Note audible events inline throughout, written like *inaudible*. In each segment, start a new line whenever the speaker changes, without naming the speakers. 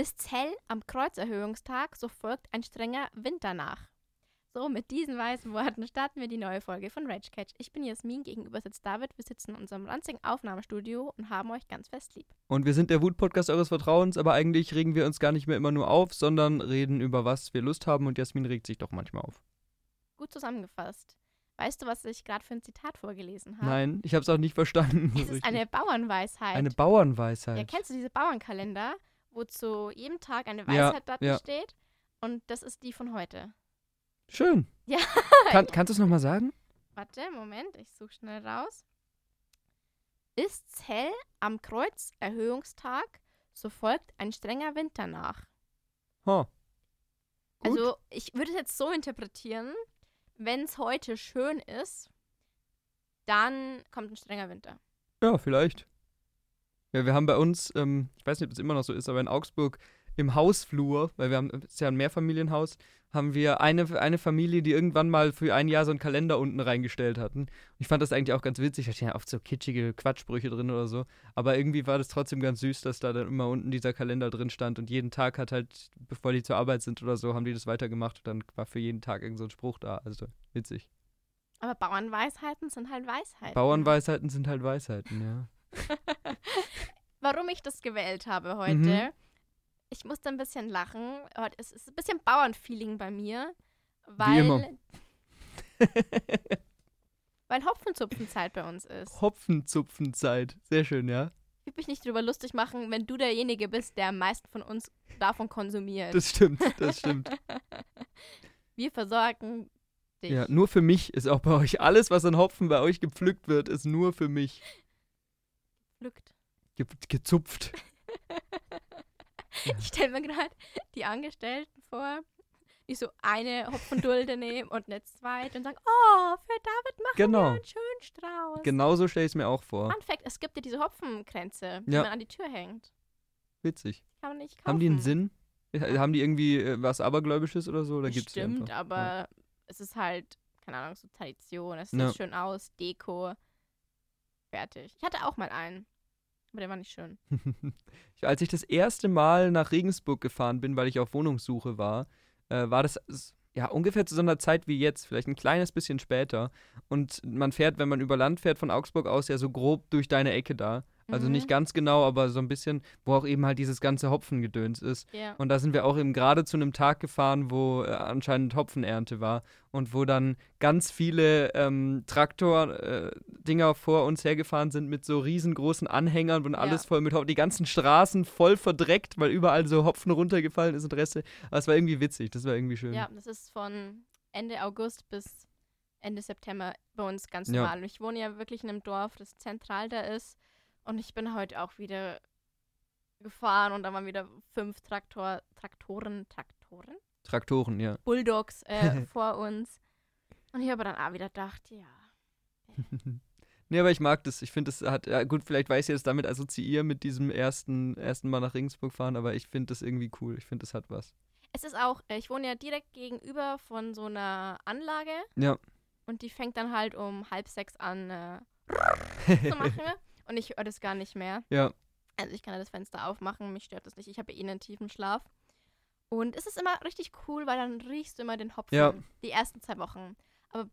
Ist hell am Kreuzerhöhungstag, so folgt ein strenger Winter nach. So, mit diesen weißen Worten starten wir die neue Folge von Rage Catch. Ich bin Jasmin, gegenüber sitzt David. Wir sitzen in unserem ranzigen Aufnahmestudio und haben euch ganz fest lieb.
Und wir sind der Wut-Podcast eures Vertrauens, aber eigentlich regen wir uns gar nicht mehr immer nur auf, sondern reden über was wir Lust haben und Jasmin regt sich doch manchmal auf.
Gut zusammengefasst. Weißt du, was ich gerade für ein Zitat vorgelesen habe?
Nein, ich habe es auch nicht verstanden.
Es ist eine Bauernweisheit.
Eine Bauernweisheit.
Ja, kennst du diese Bauernkalender, wo zu jedem Tag eine
Ja,
Weisheit dort
ja.
steht? Und das ist die von heute.
Schön.
Ja. *laughs*
Kann, kannst du es nochmal sagen?
Warte, Moment, ich suche schnell raus. Ist's hell am Kreuzerhöhungstag, so folgt ein strenger Winter nach.
Gut.
Also, ich würde es jetzt so interpretieren, wenn es heute schön ist, dann kommt ein strenger Winter.
Ja, vielleicht. Ja, wir haben bei uns, ähm, ich weiß nicht, ob es immer noch so ist, aber in Augsburg im Hausflur, weil wir haben, es ist ja ein Mehrfamilienhaus, haben wir eine, eine Familie, die irgendwann mal für ein Jahr so einen Kalender unten reingestellt hatten. Und ich fand das eigentlich auch ganz witzig, da stehen ja oft so kitschige Quatschsprüche drin oder so. Aber irgendwie war das trotzdem ganz süß, dass da dann immer unten dieser Kalender drin stand und jeden Tag hat halt, bevor die zur Arbeit sind oder so, haben die das weitergemacht und dann war für jeden Tag irgend so ein Spruch da. Also witzig.
Aber Bauernweisheiten sind halt Weisheiten.
Bauernweisheiten sind halt Weisheiten, ja. *laughs*
Warum ich das gewählt habe heute,
Mhm.
ich musste ein bisschen lachen. Es ist ein bisschen Bauernfeeling bei mir, weil, *laughs* weil Hopfenzupfenzeit bei uns ist.
Hopfenzupfenzeit. Sehr schön, ja.
Ich will mich nicht drüber lustig machen, wenn du derjenige bist, der am meisten von uns davon konsumiert.
Das stimmt, *laughs* das stimmt.
Wir versorgen dich.
Ja, nur für mich ist auch bei euch alles, was an Hopfen bei euch gepflückt wird, ist nur für mich
Pflückt.
ge gezupft. Ja. *laughs*
Ich stelle mir gerade die Angestellten vor, die so eine Hopfendulde nehmen und eine zweite und sagen, oh, für David machen
Genau.
wir einen schönen Strauß.
Genauso stelle ich es mir auch vor.
Fun Fact, es gibt ja diese Hopfenkränze, die
Ja.
man an die Tür hängt.
Witzig.
Kann man nicht kaufen.
Haben die einen Sinn? Ja, Haben die irgendwie äh, was Abergläubisches oder so? Oder
Stimmt, aber es ist halt, keine Ahnung, so Tradition. Es
Ja.
sieht schön aus, Deko. Fertig. Ich hatte auch mal einen. Aber der war nicht schön. *laughs*
als ich das erste Mal nach Regensburg gefahren bin, weil ich auf Wohnungssuche war, äh, war das ja ungefähr zu so einer Zeit wie jetzt, vielleicht ein kleines bisschen später. Und man fährt, wenn man über Land fährt, von Augsburg aus ja so grob durch deine Ecke da. Also
Mhm.
nicht ganz genau, aber so ein bisschen, wo auch eben halt dieses ganze Hopfengedöns ist.
Ja.
Und da sind wir auch eben gerade zu einem Tag gefahren, wo äh, anscheinend Hopfenernte war und wo dann ganz viele ähm, Traktor-Dinger vor uns hergefahren sind mit so riesengroßen Anhängern und
Ja.
alles voll mit Hopfen. Die ganzen Straßen voll verdreckt, weil überall so Hopfen runtergefallen ist und Reste. Aber es war irgendwie witzig, das war irgendwie schön.
ja, das ist von Ende August bis Ende September bei uns ganz
Ja.
normal. Und ich wohne ja wirklich in einem Dorf, das zentral da ist. Und ich bin heute auch wieder gefahren und da waren wieder fünf Traktor, Traktoren, Traktoren?
Traktoren, ja.
Bulldogs äh, *laughs* vor uns. Und ich habe dann auch wieder gedacht, ja. *laughs*
nee, aber ich mag das. Ich finde, das hat, ja, gut, vielleicht weiß ich jetzt damit assoziieren mit diesem ersten, ersten Mal nach Regensburg fahren, aber ich finde das irgendwie cool. Ich finde, das hat was.
Es ist auch, äh, ich wohne ja direkt gegenüber von so einer Anlage
Ja.
und die fängt dann halt um halb sechs an äh, *laughs* zu machen und ich höre das gar nicht mehr.
ja.
Also ich kann ja das Fenster aufmachen, mich stört das nicht. Ich habe ja eh einen tiefen Schlaf. Und es ist immer richtig cool, weil dann riechst du immer den Hopfen.
Ja.
Die ersten zwei Wochen. Aber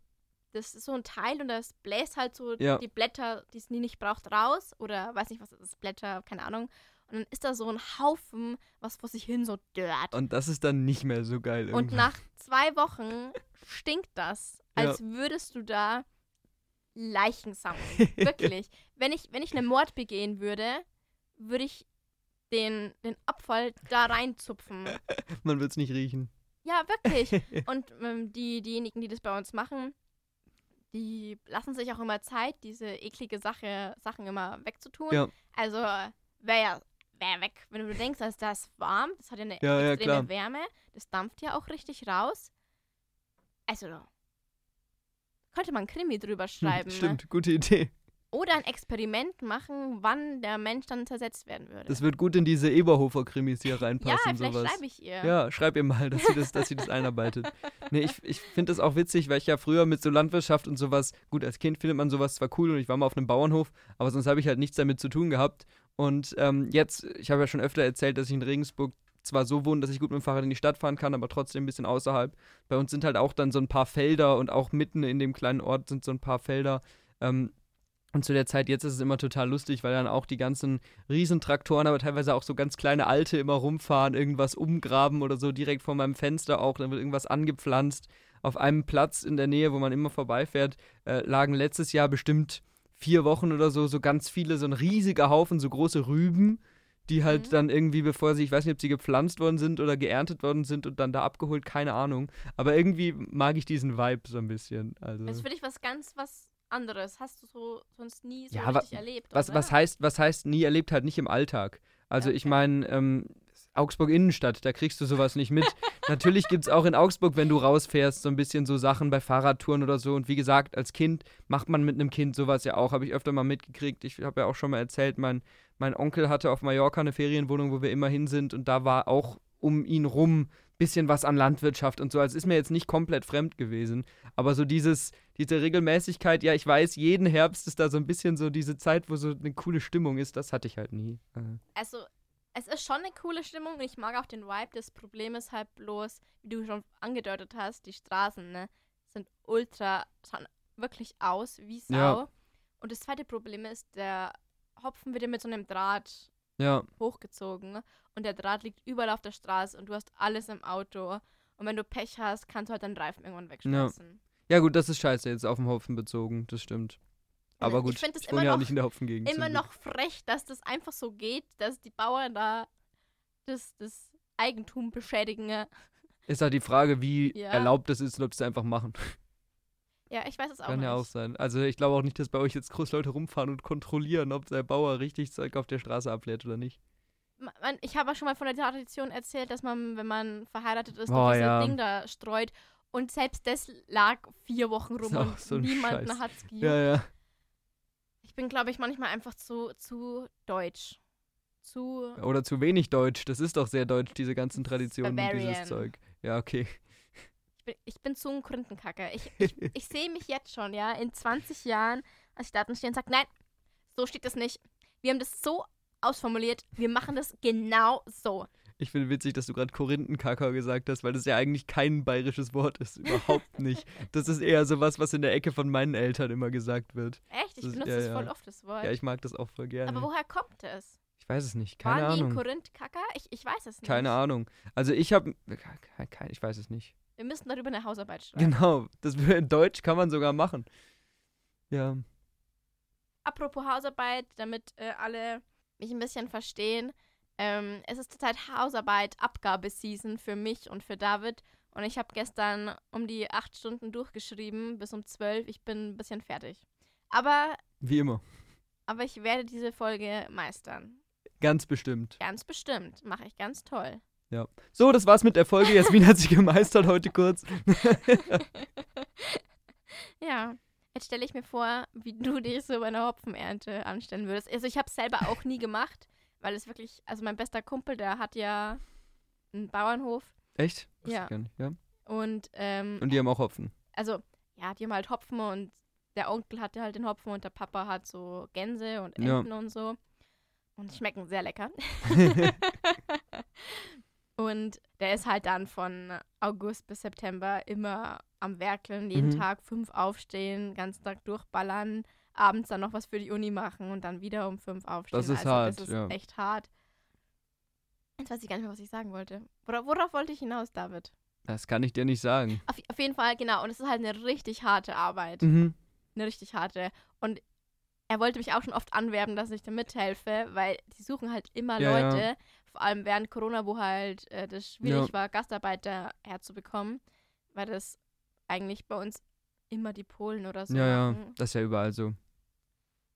das ist so ein Teil und das bläst halt so
Ja.
die Blätter, die es nie nicht braucht, raus. Oder weiß nicht, was das ist, Blätter, keine Ahnung. Und dann ist da so ein Haufen, was vor sich hin so dört.
Und das ist dann nicht mehr so geil.
Und
irgendwann.
nach *laughs* zwei Wochen stinkt das,
Ja.
als würdest du da Leichen sammeln. *laughs* Wirklich. Wenn ich, wenn ich einen Mord begehen würde, würde ich den, den Abfall da reinzupfen. *laughs*
Man wird es nicht riechen.
Ja, wirklich. *laughs* Und ähm, die, diejenigen, die das bei uns machen, die lassen sich auch immer Zeit, diese eklige Sache, Sachen immer wegzutun.
Ja.
Also wäre ja wär weg. Wenn du denkst, dass das warm, das hat ja eine
Ja, ja,
extreme
klar.
Wärme, das dampft ja auch richtig raus. Also könnte man Krimi drüber schreiben. Ne?
Stimmt, gute Idee.
Oder ein Experiment machen, wann der Mensch dann zersetzt werden würde.
Das wird gut in diese Eberhofer-Krimis hier
ja,
reinpassen.
vielleicht
sowas.
schreibe ich ihr.
Ja, schreib ihr mal, dass sie das, dass sie das *laughs* einarbeitet. Nee, ich, ich finde das auch witzig, weil ich ja früher mit so Landwirtschaft und sowas, gut, als Kind findet man sowas zwar cool und ich war mal auf einem Bauernhof, aber sonst habe ich halt nichts damit zu tun gehabt. Und ähm, jetzt, ich habe ja schon öfter erzählt, dass ich in Regensburg zwar so wohne, dass ich gut mit dem Fahrrad in die Stadt fahren kann, aber trotzdem ein bisschen außerhalb. Bei uns sind halt auch dann so ein paar Felder und auch mitten in dem kleinen Ort sind so ein paar Felder. Ähm, und zu der Zeit jetzt ist es immer total lustig, weil dann auch die ganzen Riesentraktoren, aber teilweise auch so ganz kleine alte immer rumfahren, irgendwas umgraben oder so direkt vor meinem Fenster auch. Dann wird irgendwas angepflanzt. Auf einem Platz in der Nähe, wo man immer vorbeifährt, äh, lagen letztes Jahr bestimmt vier Wochen oder so so ganz viele, so ein riesiger Haufen, so große Rüben, die halt
Mhm.
dann irgendwie, bevor sie, ich weiß nicht, ob sie gepflanzt worden sind oder geerntet worden sind und dann da abgeholt, keine Ahnung. Aber irgendwie mag ich diesen Vibe so ein bisschen. Also.
Das ist für dich was ganz was anderes. Hast du so sonst nie so
Ja,
richtig erlebt,
Was,
oder?
was, heißt, was heißt nie erlebt halt nicht im Alltag? Also
Ja,
ich
okay.
meine, ähm, Augsburg Innenstadt, da kriegst du sowas nicht mit. *laughs* Natürlich gibt es auch in Augsburg, wenn du rausfährst, so ein bisschen so Sachen bei Fahrradtouren oder so. Und wie gesagt, als Kind macht man mit einem Kind sowas ja auch, habe ich öfter mal mitgekriegt. Ich habe ja auch schon mal erzählt, mein, mein Onkel hatte auf Mallorca eine Ferienwohnung, wo wir immer hin sind. Und da war auch um ihn rum bisschen was an Landwirtschaft und so. Also ist mir jetzt nicht komplett fremd gewesen. Aber so dieses, diese Regelmäßigkeit, ja, ich weiß, jeden Herbst ist da so ein bisschen so diese Zeit, wo so eine coole Stimmung ist, das hatte ich halt nie. Äh,
Also, es ist schon eine coole Stimmung und ich mag auch den Vibe. Das Problem ist halt bloß, wie du schon angedeutet hast, die Straßen, ne, sind ultra, schauen wirklich aus wie Sau.
Ja.
Und das zweite Problem ist, der Hopfen wird ja mit so einem Draht
ja,
hochgezogen und der Draht liegt überall auf der Straße und du hast alles im Auto. Und wenn du Pech hast, kannst du halt deinen Reifen irgendwann wegschmeißen.
ja gut, das ist scheiße jetzt auf den Hopfen bezogen, das stimmt. Aber
Ich
gut,
find das
ich wohne
immer
ja auch
noch-
nicht in der Hopfengegend.
Immer noch frech, dass das einfach so geht, dass die Bauern da das, das Eigentum beschädigen.
Ist halt die Frage, wie
Ja.
erlaubt es ist und ob sie es einfach machen.
Ja, ich weiß es auch
Kann
nicht.
ja auch sein. Also ich glaube auch nicht, dass bei euch jetzt groß Leute rumfahren und kontrollieren, ob der Bauer richtig Zeug auf der Straße ablädt oder nicht.
Ma- Man, ich habe auch schon mal von der Tradition erzählt, dass man, wenn man verheiratet ist,
Oh,
dieses
ja.
Ding da streut. Und selbst das lag vier Wochen rum und
so
niemanden
Scheiß.
hat's gejuckt.
Ja, ja.
Ich bin, glaube ich, manchmal einfach zu, zu deutsch. Zu.
Oder zu wenig Deutsch. Das ist doch sehr deutsch, diese ganzen Traditionen und
Bavarian.
dieses Zeug. Ja, okay.
Ich bin, ich bin zu ein Korinthenkacker. Ich, *laughs* ich, ich sehe mich jetzt schon, ja, in 20 Jahren, als ich da stehe und sage, nein, so steht das nicht. Wir haben das so ausformuliert, wir machen das genau so.
Ich finde witzig, dass du gerade Korinthenkacker gesagt hast, weil das ja eigentlich kein bayerisches Wort ist. *laughs* Überhaupt nicht. Das ist eher sowas, was in der Ecke von meinen Eltern immer gesagt wird.
Echt? Ich
Das-
benutze
ja,
das
ja.
voll oft, das Wort.
Ja, ich mag das auch voll gerne.
Aber woher kommt es?
ich weiß es nicht. Keine
Waren die in
Ahnung.
Korinth Kacker? Ich, ich weiß es nicht.
Keine Ahnung. Also ich habe. Ich weiß es nicht.
Wir müssen darüber eine Hausarbeit schreiben.
Genau. Das in Deutsch kann man sogar machen. Ja.
Apropos Hausarbeit, damit äh, alle mich ein bisschen verstehen. Ähm, es ist zurzeit Hausarbeit, Abgabeseason für mich und für David. Und ich habe gestern um die acht Stunden durchgeschrieben, bis um zwölf. Ich bin ein bisschen fertig. Aber,
Wie immer.
aber ich werde diese Folge meistern.
Ganz bestimmt.
Ganz bestimmt. Mache ich ganz toll.
So, das war's mit der Folge. Jasmin hat sie *laughs* gemeistert heute kurz. *laughs*
ja. Jetzt stelle ich mir vor, wie du dich so bei einer Hopfenernte anstellen würdest. Also ich habe es selber auch nie gemacht, weil es wirklich, also mein bester Kumpel, der hat ja einen Bauernhof
Echt?
Ja.
ja.
und ähm,
Und die haben auch Hopfen.
also ja, die haben halt Hopfen und der Onkel hatte halt den Hopfen und der Papa hat so Gänse und
Ja.
Enten und so. Und die schmecken sehr lecker. *laughs* und der ist halt dann von August bis September immer am Werkeln, jeden
Mhm.
Tag fünf aufstehen, ganzen Tag durchballern, abends dann noch was für die Uni machen und dann wieder um fünf aufstehen.
Das ist
also,
hart,
Das ist
ja.
echt hart. Jetzt weiß ich gar nicht mehr, was ich sagen wollte. Wora, worauf wollte ich hinaus, David?
Das kann ich dir nicht sagen.
Auf, auf jeden Fall, genau. Und es ist halt eine richtig harte Arbeit.
Mhm.
Eine richtig harte. Und er wollte mich auch schon oft anwerben, dass ich da mithelfe, weil die suchen halt immer
Ja, ja.
Vor allem während Corona, wo halt äh, das schwierig
Ja.
war, Gastarbeiter herzubekommen, weil das eigentlich bei uns immer die Polen oder so
ja, ja.
machen,
Das ist ja überall so.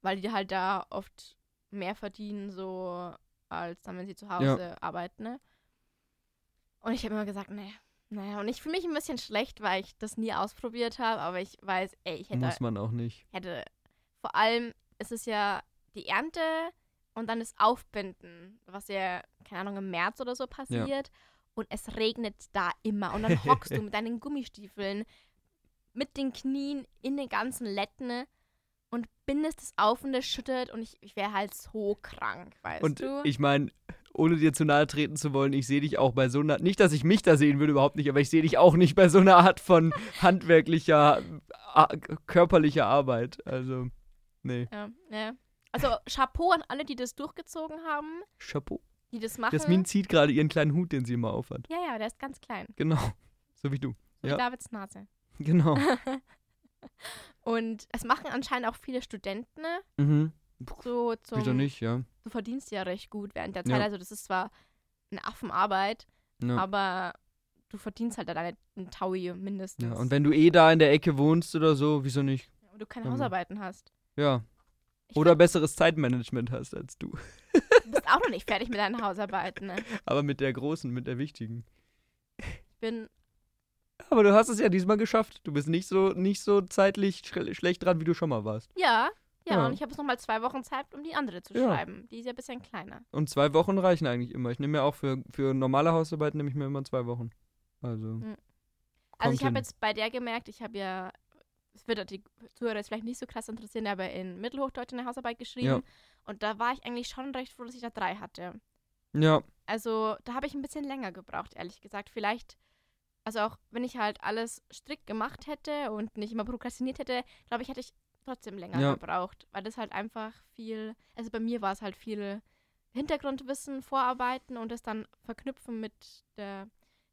weil die halt da oft mehr verdienen, so als dann, wenn sie zu Hause arbeiten. Ne? Und ich habe immer gesagt, nee. Naja, und ich fühle mich ein bisschen schlecht, weil ich das nie ausprobiert habe, aber ich weiß, ey, ich hätte
Muss man auch nicht.
hätte. Vor allem ist es ja die Ernte und dann das Aufbinden, was ja, keine Ahnung, im März oder so passiert. Und es regnet da immer. Und dann hockst du *laughs* mit deinen Gummistiefeln mit den Knien in den ganzen Letten und bindest es auf und es schüttet und ich, ich wäre halt so krank, weißt
Und
du?
ich meine, ohne dir zu nahe treten zu wollen, ich sehe dich auch bei so einer, nicht, dass ich mich da sehen würde, überhaupt nicht, aber ich sehe dich auch nicht bei so einer Art von *laughs* handwerklicher, körperlicher Arbeit. Also, nee.
Ja, ja. Also Chapeau an alle, die das durchgezogen haben,
Chapeau.
die das machen.
Jasmin zieht gerade ihren kleinen Hut, den sie immer aufhat.
Ja, ja, der ist ganz klein.
Genau. *laughs* So wie du.
So
Ja.
wie Davids Nase. *laughs*
Genau. *laughs*
Und es machen anscheinend auch viele Studenten ne?
mhm.
so zum.
Wieso nicht, ja.
Du verdienst ja recht gut während der
Ja.
Zeit. Also das ist zwar eine Affenarbeit,
ja.
aber du verdienst halt deine einen Taui mindestens.
ja. Und wenn du eh da in der Ecke wohnst oder so, wieso nicht?
Und du keine Hausarbeiten hast.
Ja. Oder besseres Zeitmanagement hast als du.
Du bist auch noch nicht fertig mit deinen Hausarbeiten. Ne? *laughs*
Aber mit der großen, mit der wichtigen.
Ich bin
Aber du hast es ja diesmal geschafft. Du bist nicht so, nicht so zeitlich schle- schlecht dran, wie du schon mal warst.
Ja, ja,
Ja.
und ich habe jetzt nochmal zwei Wochen Zeit, um die andere zu
Ja.
schreiben. Die ist ja ein bisschen kleiner.
Und zwei Wochen reichen eigentlich immer. Ich nehme mir auch für, für normale Hausarbeit nehme ich mir immer zwei Wochen. Also.
Mhm. Also ich habe jetzt bei der gemerkt, ich habe ja, es wird die Zuhörer jetzt vielleicht nicht so krass interessieren, aber in Mittelhochdeutsch eine Hausarbeit geschrieben.
Ja.
Und da war ich eigentlich schon recht froh, dass ich da drei hatte.
Ja,
Also da habe ich ein bisschen länger gebraucht, ehrlich gesagt. Vielleicht, also auch wenn ich halt alles strikt gemacht hätte und nicht immer prokrastiniert hätte, glaube ich, hätte ich trotzdem länger
Ja.
gebraucht. Weil das halt einfach viel, also bei mir war es halt viel Hintergrundwissen, Vorarbeiten und das dann verknüpfen mit der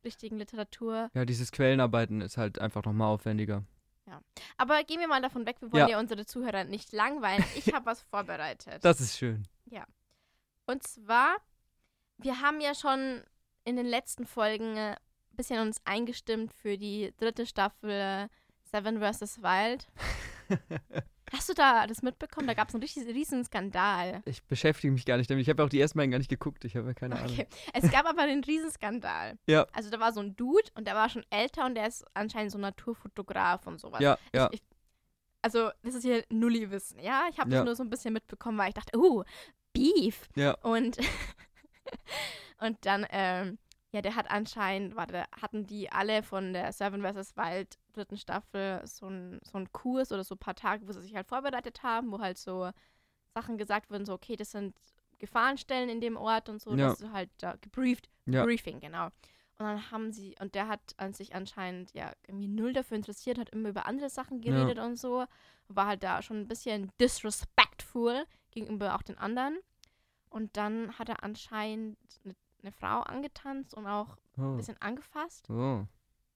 richtigen Literatur.
ja, dieses Quellenarbeiten ist halt einfach nochmal aufwendiger.
Aber gehen wir mal davon weg, wir wollen
Ja.
ja, unsere Zuhörer nicht langweilen. Ich habe was *laughs* vorbereitet.
Das ist schön.
Und zwar, wir haben ja schon in den letzten Folgen ein bisschen uns eingestimmt für die dritte Staffel äh, Seven vs. Wild. *laughs* Hast du da das mitbekommen? Da gab es einen richtig riesen Skandal.
Ich beschäftige mich gar nicht damit. Ich habe auch die ersten beiden gar nicht geguckt. Ich habe ja keine Ahnung.
Okay. Es gab aber einen riesen Skandal. *laughs*
Ja.
Also da war so ein Dude und der war schon älter und der ist anscheinend so Naturfotograf und sowas.
Ja, ja.
Ich, also das ist hier Nulli-Wissen, ja? Ich habe
Ja.
das nur so ein bisschen mitbekommen, weil ich dachte, uh, Beef.
Ja.
Und, *laughs* und dann, ähm, ja, der hat anscheinend, warte, hatten die alle von der Seven vs. Wild dritten Staffel so einen so Kurs oder so ein paar Tage, wo sie sich halt vorbereitet haben, wo halt so Sachen gesagt wurden, so, okay, das sind Gefahrenstellen in dem Ort und so,
Ja.
dass du halt da gebrieft,
Ja.
Briefing, genau. Und dann haben sie, und der hat an sich anscheinend ja irgendwie null dafür interessiert, hat immer über andere Sachen
Ja.
geredet und so. War halt da schon ein bisschen disrespectful gegenüber auch den anderen. Und dann hat er anscheinend eine, eine Frau angetanzt und auch ein
Oh.
bisschen angefasst.
Oh.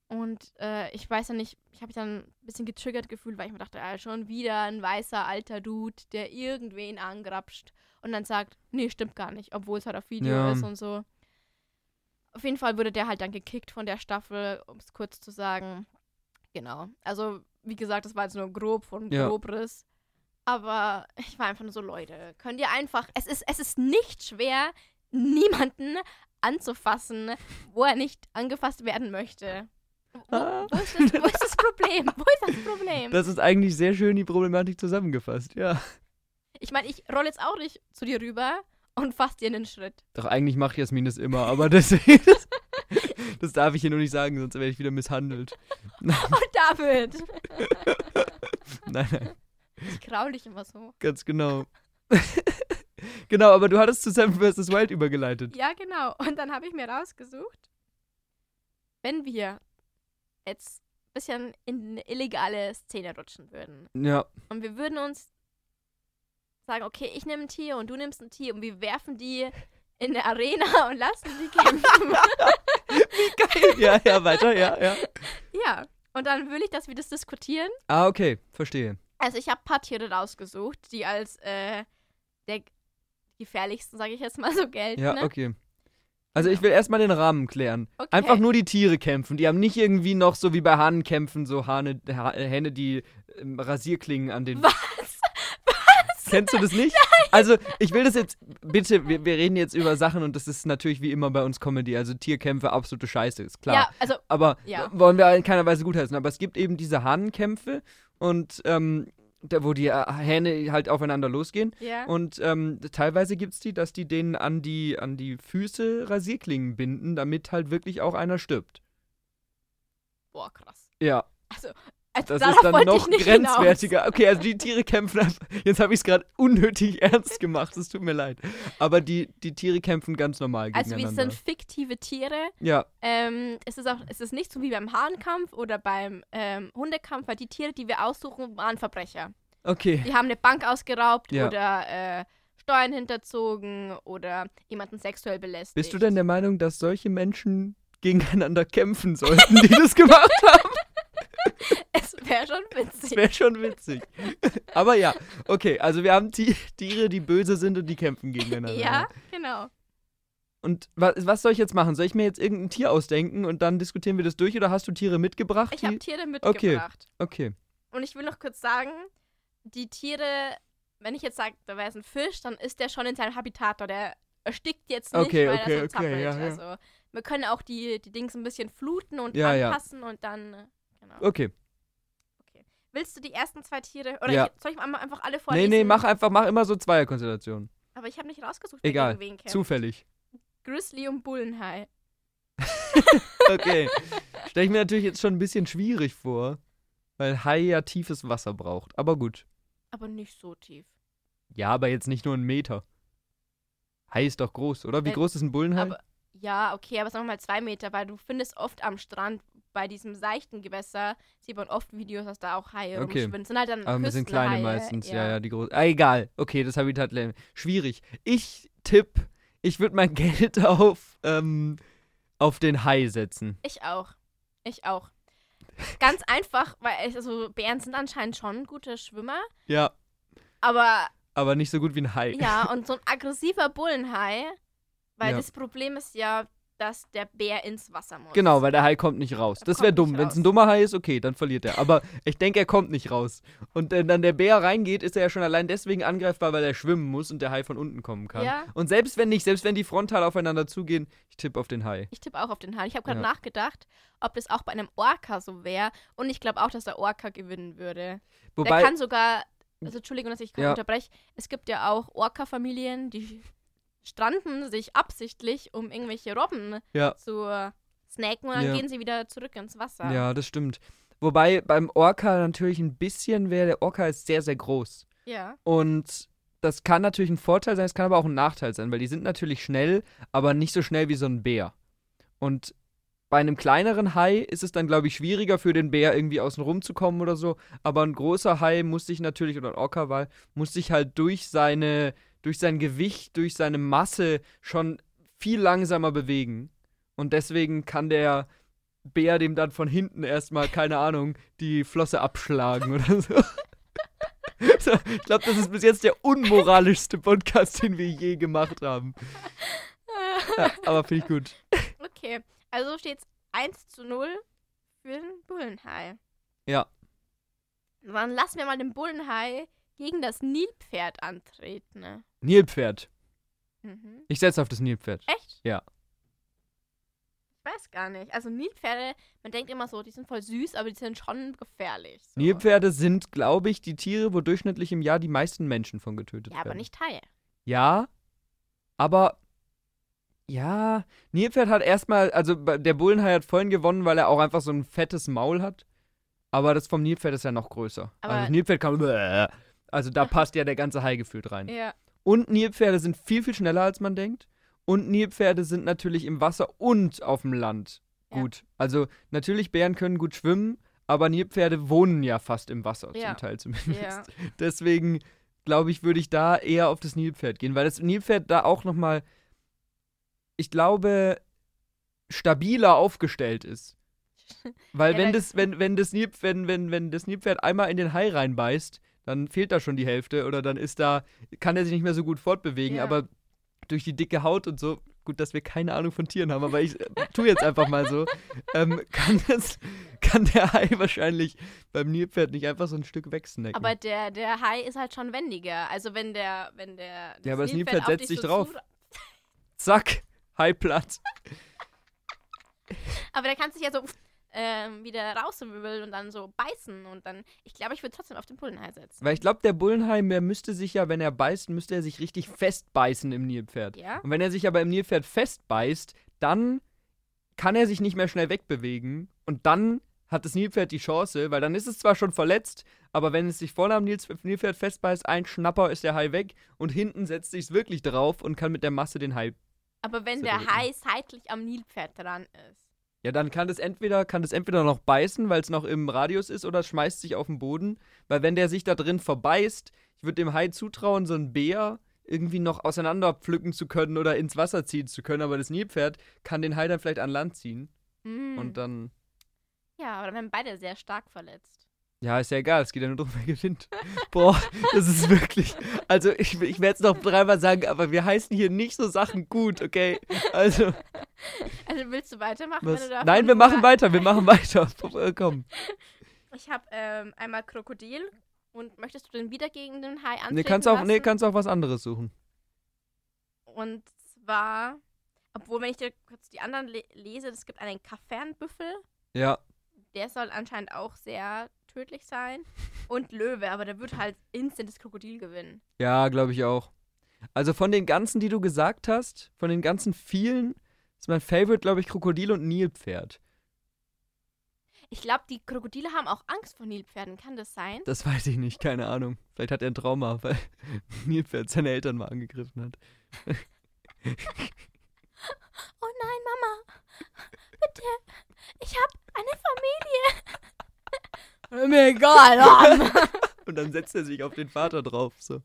Und äh, ich weiß ja nicht, ich habe mich dann ein bisschen getriggert gefühlt, weil ich mir dachte, ah, schon wieder ein weißer alter Dude, der irgendwen angrapscht und dann sagt, nee, stimmt gar nicht, obwohl es halt auf Video
Ja.
ist und so. Auf jeden Fall wurde der halt dann gekickt von der Staffel, um es kurz zu sagen. Genau. Also, wie gesagt, das war jetzt nur grob von
Ja.
Grobriss. Aber ich war einfach nur so, Leute, könnt ihr einfach, es ist, es ist nicht schwer, niemanden anzufassen, wo er nicht angefasst werden möchte. Wo,
Ah.
wo, ist, das, wo ist das Problem? Wo ist das Problem?
Das ist eigentlich sehr schön die Problematik zusammengefasst, ja.
Ich meine, ich roll jetzt auch nicht zu dir rüber und fass dir einen Schritt.
Doch eigentlich macht Jasmin das immer, aber deswegen. Das, *laughs* das darf ich hier nur nicht sagen, sonst werde ich wieder misshandelt.
Oh, David! *laughs*
Nein, nein,
Ich kraul dich immer so.
ganz genau. Genau, aber du hattest zu Seven vs. Wild übergeleitet.
Ja, genau. Und dann habe ich mir rausgesucht, wenn wir jetzt ein bisschen in eine illegale Szene rutschen würden
Ja,
und wir würden uns sagen, okay, ich nehme ein Tier und du nimmst ein Tier und wir werfen die in der Arena *laughs* und lassen die kämpfen. *laughs*
geil. Ja, ja, weiter, ja, ja.
ja, und dann will ich, dass wir das diskutieren.
Ah, okay, verstehe.
Also ich habe ein paar Tiere rausgesucht, die als äh, der gefährlichsten, sage ich jetzt mal so, gelten.
Ja,
ne?
okay. Also ich will erstmal den Rahmen klären.
Okay.
Einfach nur die Tiere kämpfen. Die haben nicht irgendwie noch so wie bei Hahnen kämpfen, so Hahne, ha Hähne, die ähm, Rasierklingen an den.
Was? *laughs*
Kennst du das nicht? Also, ich will das jetzt, bitte, wir, wir reden jetzt über Sachen und das ist natürlich wie immer bei uns Comedy. Also, Tierkämpfe, absolute Scheiße, ist klar.
Ja, also
Aber
Ja.
wollen wir in keiner Weise gutheißen. Aber es gibt eben diese Hahnenkämpfe und ähm, da, wo die äh, Hähne halt aufeinander losgehen.
ja.
Und ähm, teilweise gibt es die, dass die denen an die, an die Füße Rasierklingen binden, damit halt wirklich auch einer stirbt.
Boah, krass.
Ja.
Also
Das
darauf
ist dann noch grenzwertiger. Okay, also die Tiere kämpfen einfach. Jetzt habe ich es gerade unnötig ernst gemacht. Es tut mir leid. Aber die, die Tiere kämpfen ganz normal
hinaus. Also wir
gegeneinander.
sind fiktive Tiere.
ja,
Ähm, es ist auch, es ist nicht so wie beim Hahnkampf oder beim ähm, Hundekampf, weil die Tiere, die wir aussuchen, waren Verbrecher.
okay.
Die haben eine Bank ausgeraubt
Ja.
oder äh, Steuern hinterzogen oder jemanden sexuell belästigt.
Bist du denn der Meinung, dass solche Menschen gegeneinander kämpfen sollten, die das gemacht haben? *laughs*
Es wäre schon witzig.
wäre schon witzig. *laughs* Aber ja, okay, also wir haben Ti- Tiere, die böse sind und die kämpfen gegeneinander.
Ja, genau.
Und was, was soll ich jetzt machen? Soll ich mir jetzt irgendein Tier ausdenken und dann diskutieren wir das durch oder hast du Tiere mitgebracht?
Ich habe Tiere
Okay.
mitgebracht.
Okay.
Und ich will noch kurz sagen, die Tiere, wenn ich jetzt sage, da wäre es ein Fisch, dann ist der schon in seinem Habitat da. Der erstickt jetzt nicht,
Okay,
weil
okay,
er so
okay,
zappelt.
ja, ja.
Also wir können auch die, die Dings ein bisschen fluten und
Ja, ja.
anpassen und dann, äh, genau.
Okay.
Willst du die ersten zwei Tiere, oder
Ja.
soll ich einmal einfach alle
Nee,
vorlesen?
nee, mach einfach, mach immer so Zweierkonstellationen.
Aber ich habe nicht rausgesucht, wer
Egal.
gegen wen kämpft.
Zufällig.
Grizzly und Bullenhai. *laughs*
Okay. Stelle ich mir natürlich jetzt schon ein bisschen schwierig vor, weil Hai ja tiefes Wasser braucht. Aber gut.
Aber nicht so tief.
Ja, aber jetzt nicht nur einen Meter. Hai ist doch groß, oder? Wie
Äh,
groß ist ein Bullenhai?
Aber ja, okay, aber sagen wir mal zwei Meter, weil du findest oft am Strand bei diesem seichten Gewässer, sieht man oft Videos, dass da auch Haie
Okay.
rumschwimmen. Sind halt dann
Aber wir sind kleine
Küstenhaie,
meistens, ja, ja, die großen. Ah, egal. Okay, das Habitat. Schwierig. Ich tipp, ich würde mein *laughs* Geld auf, ähm, auf den Hai setzen.
Ich auch. Ich auch. Ganz einfach, weil also Bären sind anscheinend schon gute Schwimmer,
Ja,
aber
aber nicht so gut wie ein Hai.
ja, *laughs* und so ein aggressiver Bullenhai, weil
Ja.
das Problem ist ja, dass der Bär ins Wasser muss.
Genau, weil der Hai kommt nicht raus.
Er
Das wäre dumm. Wenn es ein dummer Hai ist, okay, dann verliert er. Aber ich denke, er kommt nicht raus. Und wenn dann der Bär reingeht, ist er ja schon allein deswegen angreifbar, weil er schwimmen muss und der Hai von unten kommen kann.
Ja.
Und selbst wenn nicht, selbst wenn die frontal aufeinander zugehen, ich tippe auf den Hai.
Ich tippe auch auf den Hai. Ich habe gerade
Ja.
nachgedacht, ob das auch bei einem Orca so wäre. Und ich glaube auch, dass der Orca gewinnen würde.
Wobei,
der kann sogar, also Entschuldigung, dass ich
Ja.
unterbreche, es gibt ja auch Orca-Familien, die stranden sich absichtlich, um irgendwelche Robben
ja,
zu snacken und dann
Ja.
gehen sie wieder zurück ins Wasser.
ja, das stimmt. Wobei beim Orca natürlich ein bisschen wäre, der Orca ist sehr, sehr groß.
Ja.
Und das kann natürlich ein Vorteil sein, es kann aber auch ein Nachteil sein, weil die sind natürlich schnell, aber nicht so schnell wie so ein Bär. Und bei einem kleineren Hai ist es dann, glaube ich, schwieriger für den Bär irgendwie außen rum zu kommen oder so. Aber ein großer Hai muss sich natürlich, oder ein Orca-Wal, muss sich halt durch seine, durch sein Gewicht, durch seine Masse schon viel langsamer bewegen. Und deswegen kann der Bär dem dann von hinten erstmal, keine Ahnung, die Flosse abschlagen oder so. *laughs* Ich glaube, das ist bis jetzt der unmoralischste Podcast, den wir je gemacht haben. Ja, aber finde ich gut.
Okay, also steht es 1 zu 0 für den Bullenhai.
Ja.
Dann lassen wir mal den Bullenhai gegen das Nilpferd antreten. Ne?
Nilpferd.
Mhm.
Ich setze auf das Nilpferd.
Echt?
Ja.
Ich weiß gar nicht. Also Nilpferde, man denkt immer so, die sind voll süß, aber die sind schon gefährlich. So.
Nilpferde sind, glaube ich, die Tiere, wo durchschnittlich im Jahr die meisten Menschen von getötet
Ja, aber
werden.
nicht Haie.
Ja, aber ja, Nilpferd hat erstmal, also der Bullenhai hat vorhin gewonnen, weil er auch einfach so ein fettes Maul hat. Aber das vom Nilpferd ist ja noch größer.
Aber-
also das Nilpferd kann. *laughs* Also da passt ja der ganze Hai gefühlt rein.
Ja.
Und Nilpferde sind viel, viel schneller, als man denkt. Und Nilpferde sind natürlich im Wasser und auf dem Land
Ja.
gut. Also natürlich, Bären können gut schwimmen, aber Nilpferde wohnen ja fast im Wasser,
Ja.
zum Teil zumindest.
Ja. *laughs*
Deswegen glaube ich, würde ich da eher auf das Nilpferd gehen, weil das Nilpferd da auch nochmal, ich glaube, stabiler aufgestellt ist. *laughs* Weil
Ja,
wenn das, wenn, wenn das Nilpferd, wenn, wenn, wenn das Nilpferd einmal in den Hai reinbeißt, dann fehlt da schon die Hälfte oder dann ist da, kann er sich nicht mehr so gut fortbewegen,
Ja.
aber durch die dicke Haut und so, gut, dass wir keine Ahnung von Tieren haben, aber ich äh, tu jetzt einfach mal so, *laughs* ähm, kann, das, kann der Hai wahrscheinlich beim Nilpferd nicht einfach so ein Stück wegsnacken.
Aber der, der Hai ist halt schon wendiger. Also wenn der, wenn der.
Ja, aber das
Nilpferd
setzt sich
so
drauf. Zack, Hai platt. *laughs*
Aber der kann sich ja so ähm, wieder rauswirbeln und dann so beißen und dann. Ich glaube, ich würde trotzdem auf den Bullenhai setzen.
Weil ich glaube, der Bullenheim, der müsste sich ja, wenn er beißt, müsste er sich richtig festbeißen im Nilpferd.
Ja?
Und wenn er sich aber im Nilpferd festbeißt, dann kann er sich nicht mehr schnell wegbewegen und dann hat das Nilpferd die Chance, weil dann ist es zwar schon verletzt, aber wenn es sich vorne am Nilpferd festbeißt, ein Schnapper ist der Hai weg und hinten setzt sich es wirklich drauf und kann mit der Masse den Hai.
Aber wenn
Zu
der. Hai seitlich am Nilpferd dran ist.
Ja, dann kann das entweder kann das entweder noch beißen, weil es noch im Radius ist, oder schmeißt sich auf den Boden, weil wenn der sich da drin verbeißt, ich würde dem Hai zutrauen, so einen Bär irgendwie noch auseinander pflücken zu können oder ins Wasser ziehen zu können, aber das Nilpferd kann den Hai dann vielleicht an Land ziehen
Hm.
und dann
ja, aber dann werden beide sehr stark verletzt.
Ja, ist ja egal, es geht ja nur darum, *laughs* wer gewinnt. Boah, das ist wirklich. Also, ich, ich werde es noch dreimal sagen, aber wir heißen hier nicht so Sachen gut, okay? Also,
Also willst du weitermachen,
was?
wenn du
Nein, wir machen weiter, wir machen weiter. *laughs* Komm.
Ich habe ähm, einmal Krokodil und möchtest du den wieder gegen den Hai antreten
Nee, kannst auch, nee, kannst auch was anderes suchen.
Und zwar, obwohl, wenn ich dir kurz die anderen le lese, es gibt einen Kaffernbüffel,
Ja,
der soll anscheinend auch sehr tödlich sein. Und Löwe, aber der wird halt instant das Krokodil gewinnen.
ja, glaube ich auch. Also, von den ganzen, die du gesagt hast, von den ganzen vielen, ist mein Favorite, glaube ich, Krokodil und Nilpferd.
Ich glaube, die Krokodile haben auch Angst vor Nilpferden. Kann das sein?
Das weiß ich nicht, keine Ahnung. Vielleicht hat er ein Trauma, *laughs* weil Nilpferd seine Eltern mal angegriffen hat. *laughs*
Oh nein, Mama. Bitte. Ich habe eine Familie. *laughs* Mir egal. *laughs*
Und dann setzt er sich auf den Vater drauf. So.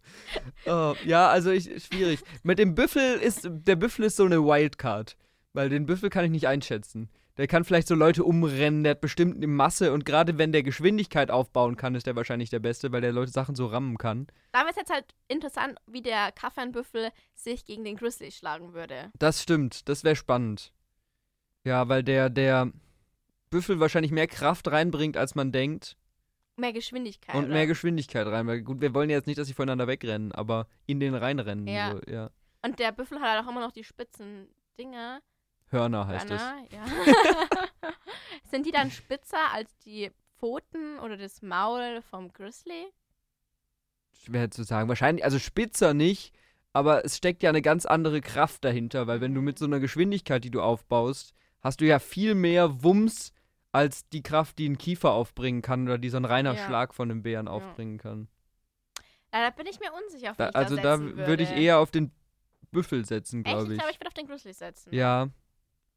Oh, ja, also ich, schwierig. Mit dem Büffel ist, der Büffel ist so eine Wildcard. Weil den Büffel kann ich nicht einschätzen. Der kann vielleicht so Leute umrennen, der hat bestimmt eine Masse und gerade wenn der Geschwindigkeit aufbauen kann, ist der wahrscheinlich der Beste, weil der Leute Sachen so rammen kann.
Da wäre es jetzt halt interessant, wie der Kaffernbüffel sich gegen den Grizzly schlagen würde.
Das stimmt, das wäre spannend. Ja, weil der, der Büffel wahrscheinlich mehr Kraft reinbringt, als man denkt.
Mehr Geschwindigkeit.
Und
oder?
mehr Geschwindigkeit rein. Weil gut, wir wollen jetzt nicht, dass sie voneinander wegrennen, aber in den reinrennen.
Ja.
So, ja.
Und der Büffel hat halt auch immer noch die spitzen Dinger.
Hörner heißt das.
Hörner, ja. *laughs* Sind die dann spitzer als die Pfoten oder das Maul vom Grizzly?
Schwer zu sagen. Wahrscheinlich, also spitzer nicht, aber es steckt ja eine ganz andere Kraft dahinter, weil wenn du mit so einer Geschwindigkeit, die du aufbaust, hast du ja viel mehr Wumms als die Kraft, die ein Kiefer aufbringen kann oder die so ein reiner
Ja.
Schlag von einem Bären aufbringen kann.
Ja, da bin ich mir unsicher, auf
Da,
ich
also
da setzen
würde ich
würde.
eher auf den Büffel setzen, glaube
Ich
ich.
glaube, ich würde auf den Grizzly setzen.
Ja.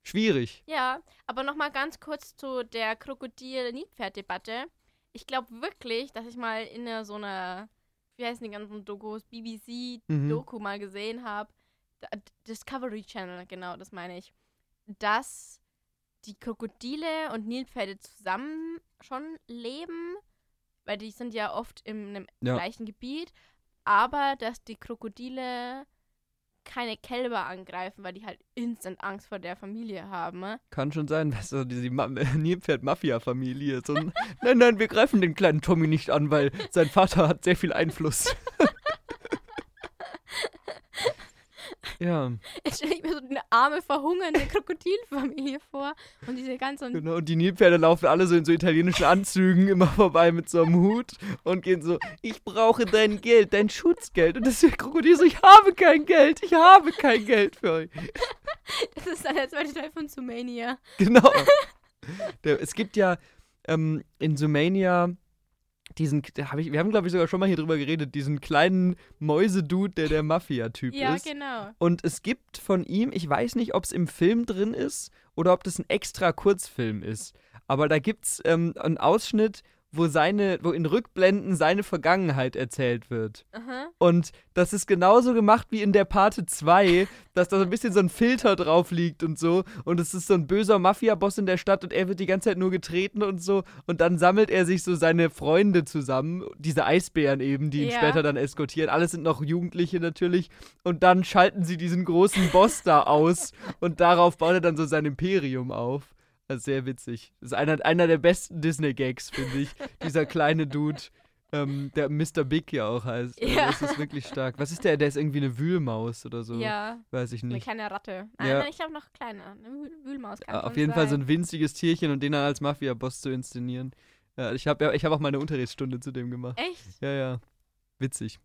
Schwierig.
Ja, aber nochmal ganz kurz zu der Krokodil-Nilpferd-Debatte. Ich glaube wirklich, dass ich mal in einer, so einer, wie heißen die ganzen Dokus, BBC-Doku mal gesehen habe. Discovery Channel, genau, das meine ich. Dass die Krokodile und Nilpferde zusammen schon leben, weil die sind ja oft in einem
Ja.
gleichen Gebiet, aber dass die Krokodile keine Kälber angreifen, weil die halt instant Angst vor der Familie haben. ne?
Kann schon sein, dass so diese Ma *laughs* Nilpferd-Mafia-Familie so ein, *laughs* Nein, nein, wir greifen den kleinen Tommy nicht an, weil sein Vater hat sehr viel Einfluss. *laughs* ja, *laughs*
Jetzt stelle ich mir so eine arme, verhungernde Krokodilfamilie vor und diese ganzen.
genau. Und die Nilpferde laufen alle so in so italienischen Anzügen immer vorbei mit so einem Hut und gehen so, ich brauche dein Geld, dein Schutzgeld. Und das Krokodil so, ich habe kein Geld, ich habe kein Geld für euch. *laughs*
Das ist dann der zweite Teil von Sumania.
Genau. *laughs* Der, es gibt ja ähm, in Sumania diesen, hab ich, wir haben glaube ich sogar schon mal hier drüber geredet, diesen kleinen Mäusedude, der der Mafia-Typ
Ja,
ist.
genau.
Und es gibt von ihm, ich weiß nicht, ob es im Film drin ist oder ob das ein extra Kurzfilm ist, aber da gibt es ähm, einen Ausschnitt, wo seine, wo in Rückblenden seine Vergangenheit erzählt wird.
Aha.
Und das ist genauso gemacht wie in der Parte 2, dass da so ein bisschen so ein Filter drauf liegt und so. Und es ist so ein böser Mafia-Boss in der Stadt und er wird die ganze Zeit nur getreten und so. Und dann sammelt er sich so seine Freunde zusammen, diese Eisbären eben, die ihn
Ja.
später dann eskortieren. Alles sind noch Jugendliche natürlich. Und dann schalten sie diesen großen Boss da aus und darauf baut er dann so sein Imperium auf. Sehr witzig. Das ist einer, einer der besten Disney-Gags, finde ich. Dieser kleine Dude, ähm, der Mr. Big ja auch heißt. Also
Ja.
Das ist wirklich stark. Was ist der? Der ist irgendwie eine Wühlmaus oder so.
Ja,
Weiß ich
eine
nicht.
kleine Ratte. Nein,
Ja.
ich glaube noch kleiner. Eine Wühl Wühlmaus kann
Ah,
schon
Auf jeden Fall so
sein.
ein winziges Tierchen und den dann als Mafia-Boss zu inszenieren. Ja, ich habe ja, ich hab auch meine Unterrichtsstunde zu dem gemacht.
Echt?
Ja, ja. Witzig.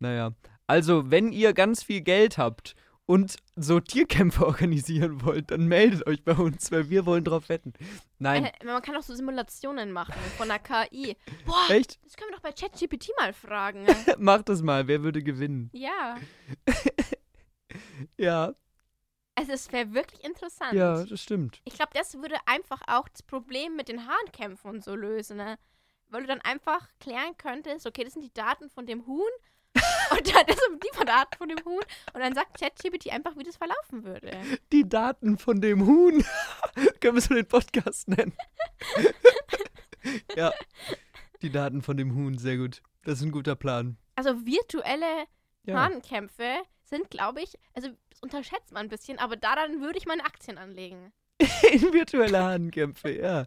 Naja. Also, wenn ihr ganz viel Geld habt und so Tierkämpfe *laughs* organisieren wollt, dann meldet euch bei uns, weil wir wollen drauf wetten. Nein.
Äh, man kann auch so Simulationen machen von der KI. *laughs* Boah,
Echt?
das können wir doch bei ChatGPT mal fragen. *laughs*
Macht das mal, wer würde gewinnen?
ja,
Ja,
also es wäre wirklich interessant.
ja, das stimmt.
Ich glaube, das würde einfach auch das Problem mit den Hahnkämpfen und so lösen, ne? Weil du dann einfach klären könntest, okay, das sind die Daten von dem Huhn *laughs* und dann das sind die Daten von dem Huhn und dann sagt ChatGPT einfach, wie das verlaufen würde.
Die Daten von dem Huhn. *laughs* Können wir so den Podcast nennen? *laughs* ja, die Daten von dem Huhn, sehr gut. Das ist ein guter Plan.
Also virtuelle
Ja,
Hahnkämpfe sind, glaube ich, also das unterschätzt man ein bisschen, aber daran würde ich meine Aktien anlegen.
in virtuelle Hahnkämpfe, ja.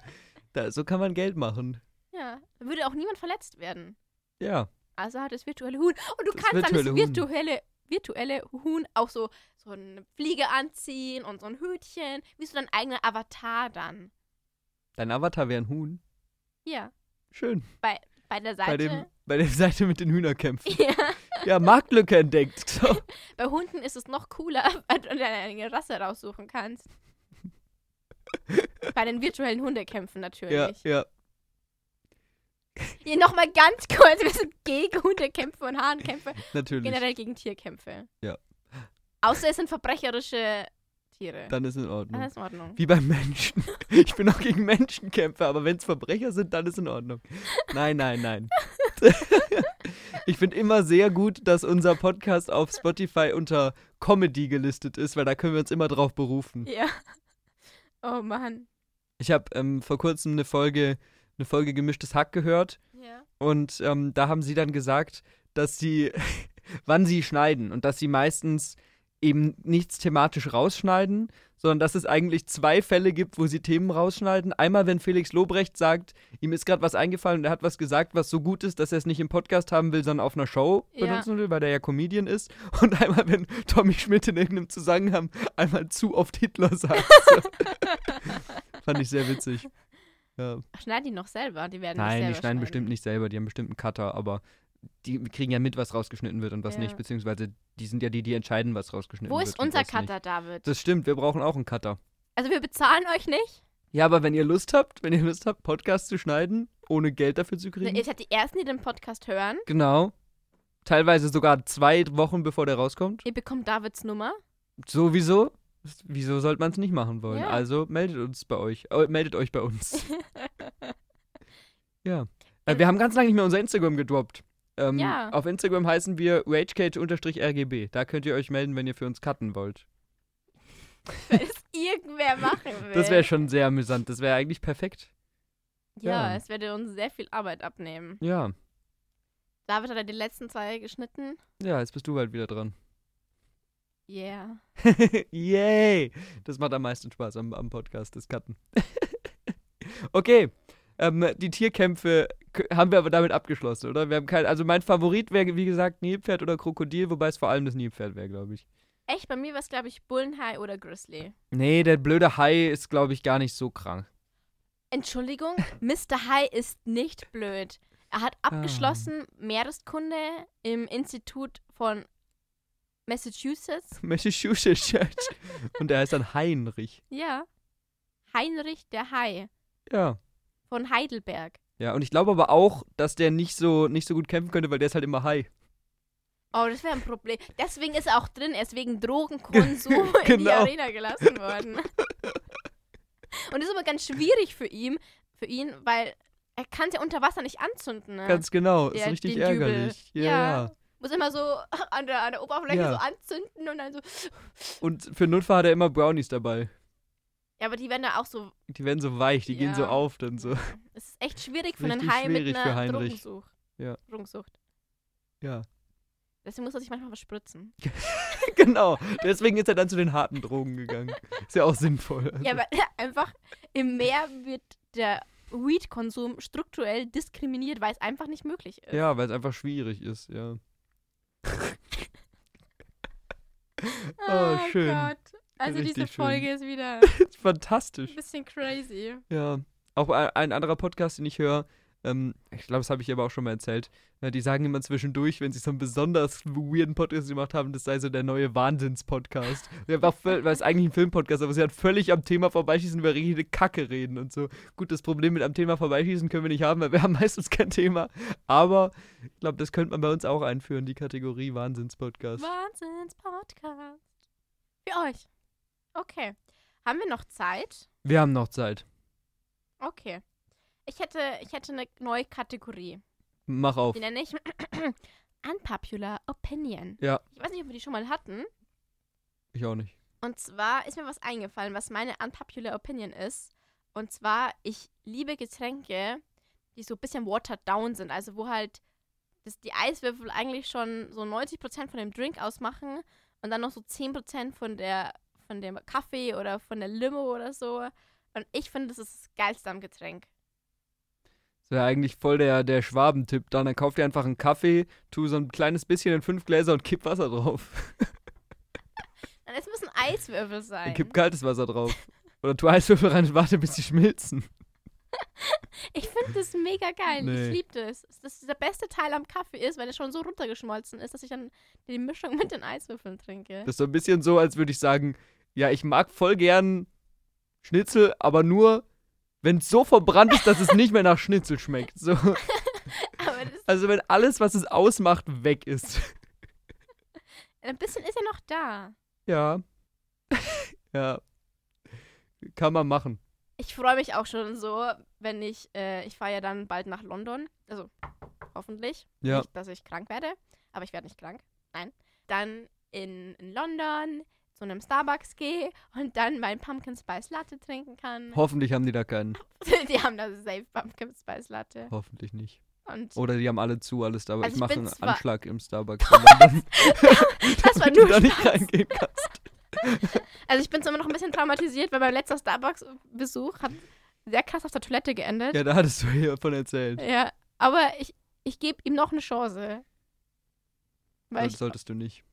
Da, so kann man Geld machen.
Ja, da würde auch niemand verletzt werden.
Ja,
Also hat das virtuelle Huhn. Und du
Das
kannst dann das
virtuelle Huhn.
virtuelle, virtuelle Huhn auch so, so eine Fliege anziehen und so ein Hütchen. Wie so dein eigener Avatar dann.
dein Avatar wäre ein Huhn.
Ja,
Schön.
bei der Seite.
Bei, dem, bei der Seite mit den Hühnerkämpfen.
ja.
Ja, Marktlücke entdeckt. *laughs* So.
Bei Hunden ist es noch cooler, *laughs* weil du dir eine Rasse raussuchen kannst. *laughs* Bei den virtuellen Hundekämpfen
Ja,
natürlich.
Ja.
Nochmal ganz *laughs* kurz, wir sind gegen Hundekämpfe und Hahnkämpfe, *laughs*
Natürlich.
generell gegen Tierkämpfe.
Ja.
Außer es sind verbrecherische Tiere.
Dann ist in
Dann
Ordnung.
ist in Ordnung.
Wie beim Menschen. *laughs* Ich bin auch gegen Menschenkämpfe, aber wenn es Verbrecher sind, dann ist in Ordnung. Nein, nein, nein. Ich finde immer sehr gut, dass unser Podcast auf Spotify unter Comedy gelistet ist, weil da können wir uns immer drauf berufen.
Ja. Oh Mann.
Ich habe ähm, vor kurzem eine Folge, eine Folge gemischtes Hack gehört
Ja.
und ähm, da haben sie dann gesagt, dass sie, *laughs* wann sie schneiden und dass sie meistens eben nichts thematisch rausschneiden, sondern dass es eigentlich zwei Fälle gibt, wo sie Themen rausschneiden. Einmal, wenn Felix Lobrecht sagt, ihm ist gerade was eingefallen und er hat was gesagt, was so gut ist, dass er es nicht im Podcast haben will, sondern auf einer Show
Ja.
benutzen will, weil der ja Comedian ist. Und einmal, wenn Tommy Schmidt in irgendeinem Zusammenhang einmal zu oft Hitler sagt. *laughs* Fand ich sehr witzig. Ja.
Ach, schneiden die noch selber? Die werden nicht
Nein, die schneiden bestimmt nicht selber, die haben bestimmt einen Cutter, aber die kriegen ja mit, was rausgeschnitten wird und was
Ja.
nicht, beziehungsweise die sind ja die, die entscheiden, was rausgeschnitten
Wo
wird.
ist
und
unser
was nicht.
Cutter, David?
Das stimmt, wir brauchen auch einen Cutter.
Also wir bezahlen euch nicht.
Ja, aber wenn ihr Lust habt, wenn ihr Lust habt, Podcast zu schneiden, ohne Geld dafür zu kriegen.
Ihr seid die Ersten, die den Podcast hören.
Genau. Teilweise sogar zwei Wochen bevor der rauskommt.
Ihr bekommt Davids Nummer.
Sowieso. Wieso sollte man es nicht machen wollen?
Ja.
Also meldet uns bei euch. Äh, meldet euch bei uns. *laughs* ja. Äh, wir haben ganz lange nicht mehr unser Instagram gedroppt. Ähm,
Ja.
Auf Instagram heißen wir ragecage-rgb. Da könnt ihr euch melden, wenn ihr für uns cutten wollt. *laughs*
Wenn es irgendwer *laughs* machen will.
Das wäre schon sehr amüsant. Das wäre eigentlich perfekt.
Ja,
ja.
es würde uns sehr viel Arbeit abnehmen.
Ja.
David hat ja die letzten zwei geschnitten.
Ja, jetzt bist du bald wieder dran.
Yeah. *laughs*
Yay! Das macht am meisten Spaß am, am Podcast, das Cutten. *laughs* okay. Ähm, die Tierkämpfe haben wir aber damit abgeschlossen, oder? Wir haben kein, also mein Favorit wäre, wie gesagt, Nilpferd oder Krokodil, wobei es vor allem das Nilpferd wäre, glaube ich.
Echt, bei mir war es, glaube ich, Bullenhai oder Grizzly.
Nee, der blöde Hai ist, glaube ich, gar nicht so krank.
Entschuldigung, *laughs* Mr. Hai ist nicht blöd. Er hat
Ah.
abgeschlossen Meereskunde im Institut von Massachusetts. *laughs*
Massachusetts. Und er heißt dann Heinrich.
Ja. Heinrich der Hai
Ja.
von Heidelberg.
Ja, und ich glaube aber auch, dass der nicht so, nicht so gut kämpfen könnte, weil der ist halt immer Hai.
Oh, das wäre ein Problem. Deswegen ist er auch drin. Er ist wegen *laughs* Drogenkonsum in die
Genau.
Arena gelassen worden. *laughs* Und das ist aber ganz schwierig für ihn, für ihn, weil er kann es ja unter Wasser nicht anzünden. Ne?
Ganz genau. Ist
Der-
richtig
den Dübel.
ärgerlich. Ja,
Ja.
ja.
Muss immer so *laughs* an der, an der Oberfläche
Ja.
so anzünden und dann so.
Und für Notfall hat er immer Brownies dabei.
Ja, aber die werden da auch so.
Die werden so weich, die gehen so
Ja.
auf dann so.
Es ist echt schwierig für einen Hai mit
schwierig für
einer. Drogensucht.
Ja.
Drogensucht.
Ja.
Deswegen muss er sich manchmal verspritzen. *laughs*
genau. Deswegen ist er dann zu den harten Drogen gegangen. Ist ja auch sinnvoll. Also.
Ja, aber einfach im Meer wird der Weed-Konsum strukturell diskriminiert, weil es einfach nicht möglich ist.
ja, weil es einfach schwierig ist, ja. *laughs* Oh, schön.
Gott. Also
Richtig
diese
schön.
Folge ist wieder *laughs*
Fantastisch.
ein bisschen crazy.
Ja. Auch ein ein anderer Podcast, den ich höre, Ähm, ich glaube, das habe ich aber auch schon mal erzählt. Äh, die sagen immer zwischendurch, wenn sie so einen besonders weirden Podcast gemacht haben, das sei so der neue Wahnsinns-Podcast. Weil es eigentlich ein Filmpodcast, aber sie hat völlig am Thema vorbeischießen, über richtige Kacke reden und so. Gut, das Problem mit am Thema vorbeischießen können wir nicht haben, weil wir *laughs* haben meistens kein Thema. Aber ich glaube, das könnte man bei uns auch einführen, die Kategorie Wahnsinns-Podcast.
Wahnsinns-Podcast. Für euch. Okay. Haben wir noch Zeit?
Wir haben noch Zeit.
Okay. Ich hätte, ich hätte eine neue Kategorie.
Mach auf.
Die nenne ich *clears throat* Unpopular Opinion.
Ja.
Ich weiß nicht, ob wir die schon mal hatten.
Ich auch nicht.
Und zwar ist mir was eingefallen, was meine Unpopular Opinion ist. Und zwar, ich liebe Getränke, die so ein bisschen watered down sind. Also wo halt das, die Eiswürfel eigentlich schon so 90% von dem Drink ausmachen und dann noch so 10% von der von dem Kaffee oder von der Limo oder so. Und ich finde, das ist das Geilste am Getränk.
Das wäre eigentlich voll der, der Schwabentipp. Dann, dann kauf dir einfach einen Kaffee, tu so ein kleines bisschen in fünf Gläser und kipp Wasser drauf.
Und *laughs* es müssen Eiswürfel sein.
Dann kipp kaltes Wasser drauf. Oder tu Eiswürfel rein und warte, bis sie schmilzen. *laughs*
Ich finde das mega geil.
Nee.
Ich liebe das. Dass der beste Teil am Kaffee ist, wenn es schon so runtergeschmolzen ist, dass ich dann die Mischung mit den Eiswürfeln trinke.
Das ist so ein bisschen so, als würde ich sagen, ja, ich mag voll gern Schnitzel, aber nur, wenn es so verbrannt ist, dass es nicht mehr nach Schnitzel schmeckt. So. *laughs* Also wenn alles, was es ausmacht, weg ist.
ein bisschen ist ja noch da.
Ja. *laughs* ja. Kann man machen.
Ich freue mich auch schon so, wenn ich, äh, ich fahre ja dann bald nach London. Also, hoffentlich.
Ja.
Nicht, dass ich krank werde, aber ich werde nicht krank. Nein. Dann in, in London zu einem Starbucks gehe und dann mein Pumpkin Spice Latte trinken kann.
Hoffentlich haben die da keinen. *laughs*
die haben da safe Pumpkin Spice Latte.
Hoffentlich nicht.
Und
Oder die haben alle zu, alles da. Aber
Also
ich mache einen Anschlag im Starbucks. London, *laughs*
das war *laughs* nur
du da nicht reingehen kannst.
Also ich bin immer noch ein bisschen traumatisiert, weil mein letzter Starbucks-Besuch hat sehr krass auf der Toilette geendet.
Ja, da hattest du hier von erzählt.
Ja, aber ich, ich gebe ihm noch eine Chance. Weil
Das solltest du nicht.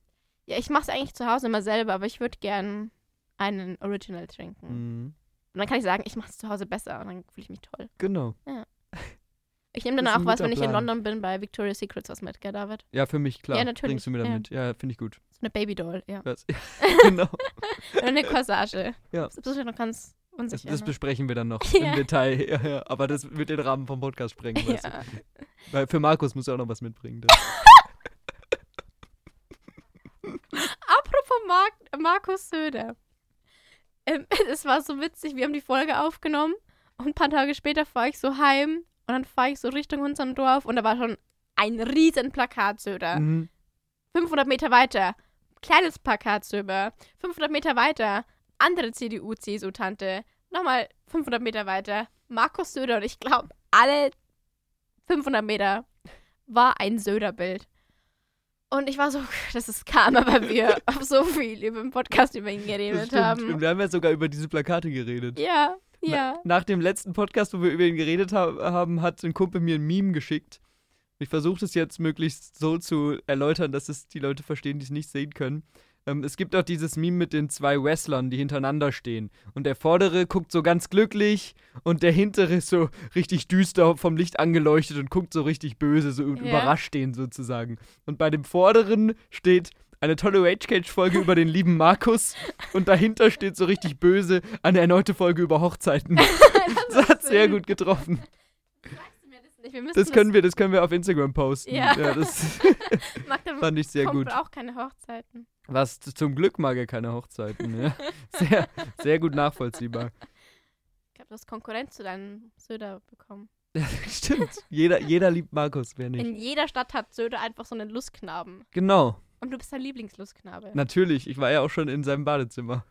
Ja, ich mache es eigentlich zu Hause immer selber, aber ich würde gern einen Original trinken.
Mhm.
Und dann kann ich sagen, ich mache es zu Hause besser und dann fühle ich mich toll.
Genau.
Ich nehme dann
Das
auch was, wenn ich in
Plan.
London bin, bei Victoria's Secrets was mit, gell, David?
Ja, für mich, klar.
Ja, natürlich,
Bringst du mir dann
ja.
mit. Ja, finde ich gut.
So eine Babydoll, ja.
Das, *laughs* *laughs* genau.
Und eine Corsage.
Ja.
Das ist noch ganz
Das,
unsicher.
das
ne?
besprechen wir dann noch *laughs*
Ja.
im Detail. Ja, ja. Aber das wird den Rahmen vom Podcast sprengen. Weißt
ja.
du? Weil für Markus muss er auch noch was mitbringen. *laughs*
Apropos Mark Markus Söder. Ähm, *laughs* es war so witzig, wir haben die Folge aufgenommen und ein paar Tage später fahre ich so heim und dann fahre ich so Richtung unserem Dorf und da war schon ein riesen Plakat Söder.
Mhm.
500 Meter weiter, kleines Plakat Söder. 500 Meter weiter, andere CDU-CSU-Tante. Nochmal 500 Meter weiter, Markus Söder und ich glaube, alle 500 Meter war ein Söder-Bild. Und ich war so, *laughs* das ist Karma, weil wir *laughs* auf so viel über den Podcast über ihn geredet
stimmt.
haben.
Und wir haben ja sogar über diese Plakate geredet.
Ja,
Na-
ja.
Nach dem letzten Podcast, wo wir über ihn geredet ha haben, hat ein Kumpel mir ein Meme geschickt. Ich versuche das jetzt möglichst so zu erläutern, dass es die Leute verstehen, die es nicht sehen können. Ähm, es gibt auch dieses Meme mit den zwei Wrestlern, die hintereinander stehen. Und der vordere guckt so ganz glücklich und der hintere ist so richtig düster vom Licht angeleuchtet und guckt so richtig böse, so
Ja.
überrascht den sozusagen. Und bei dem vorderen steht eine tolle Rage Cage Folge über den lieben Markus und dahinter steht so richtig böse eine erneute Folge über Hochzeiten. *laughs* Das hat sehr gut getroffen.
Das
Das können wir, das können wir auf Instagram posten.
Ja.
das *laughs*
Magda *laughs*
fand ich sehr
kommt
gut.
auch keine Hochzeiten.
Was zum Glück mag er keine Hochzeiten. Ja. *laughs* Sehr, sehr gut nachvollziehbar.
Ich habe das Konkurrenz zu deinem Söder bekommen. *laughs*
Stimmt. Jeder, jeder liebt Markus, wer nicht.
In jeder Stadt hat Söder einfach so einen Lustknaben.
Genau.
Und du bist dein Lieblingslustsknabe.
Natürlich. Ich war ja auch schon in seinem Badezimmer.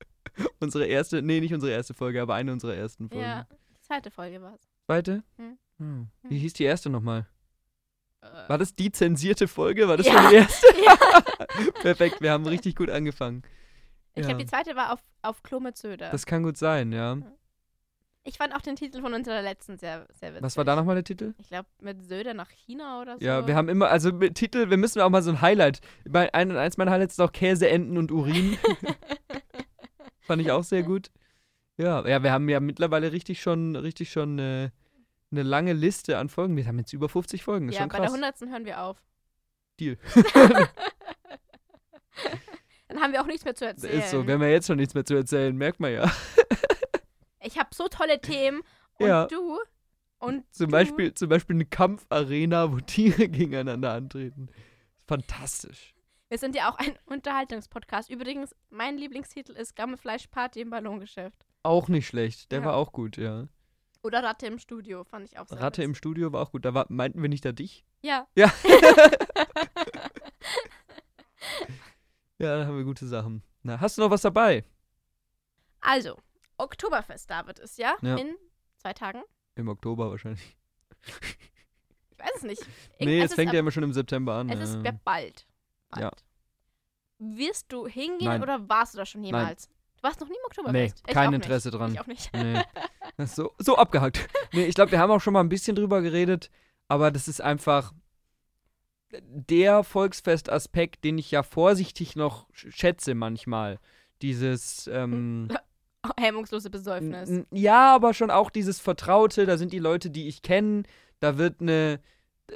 *laughs* Unsere erste, nee, nicht unsere erste Folge, aber eine unserer ersten Folgen.
Ja, die zweite Folge war es.
Zweite?
Hm.
Hm. Wie hieß die erste nochmal? War das die zensierte Folge? War das
Ja.
schon die erste? *laughs*
ja. *laughs*
Perfekt, wir haben richtig gut angefangen.
Ich
Ja.
glaube, die zweite war auf, auf Klo mit Söder.
Das kann gut sein, ja.
ich fand auch den Titel von unserer letzten sehr, sehr witzig.
Was war da nochmal der Titel?
Ich glaube, mit Söder nach China oder so.
Ja, wir haben immer, also mit Titel, wir müssen auch mal so ein Highlight. Ein, eins meiner Highlights ist auch Käse, Enten und Urin. *laughs* Fand ich auch sehr gut. Ja, ja, wir haben ja mittlerweile richtig schon, richtig schon äh, eine lange Liste an Folgen. Wir haben jetzt über 50 Folgen. Ist
ja,
schon
bei der
krass.
100. hören wir auf.
Deal. *laughs*
Dann haben wir auch nichts mehr zu erzählen. *laughs*
Ist so. Wir haben ja jetzt schon nichts mehr zu erzählen. Merkt man ja. *laughs*
ich habe so tolle Themen und
Ja.
du und
Zum
du,
Beispiel, zum Beispiel eine Kampfarena, wo Tiere gegeneinander antreten. Fantastisch.
Wir sind ja auch ein Unterhaltungspodcast. Übrigens, mein Lieblingstitel ist Gammelfleischparty im Ballongeschäft.
Auch nicht schlecht. Der
Ja.
war auch gut, ja.
Oder Ratte im Studio, fand ich auch sehr
Ratte im
witzig.
Studio war auch gut. Da war, meinten wir nicht da dich?
Ja.
Ja. *laughs* Ja, da haben wir gute Sachen. Na, hast du noch was dabei?
also, Oktoberfest, David, ist ja,
Ja.
in zwei Tagen.
Im Oktober wahrscheinlich.
Ich weiß es nicht. Irgend-
Nee, es
ist
fängt
ab-
ja immer schon im September an.
Es ist
ja.
ja bald. bald.
Ja.
Wirst du hingehen
Nein.
oder warst du da schon jemals? Du warst noch nie im Oktoberfest?
Nee, kein
auch nicht.
Interesse dran.
Ich auch nicht.
Nee. *laughs* So, so abgehakt. Nee, ich glaube, wir haben auch schon mal ein bisschen drüber geredet, aber das ist einfach der Volksfestaspekt, den ich ja vorsichtig noch sch- schätze manchmal. Dieses, ähm, *laughs*
Hemmungslose Besäufnis.
ja, aber schon auch dieses Vertraute, da sind die Leute, die ich kenne, da wird eine,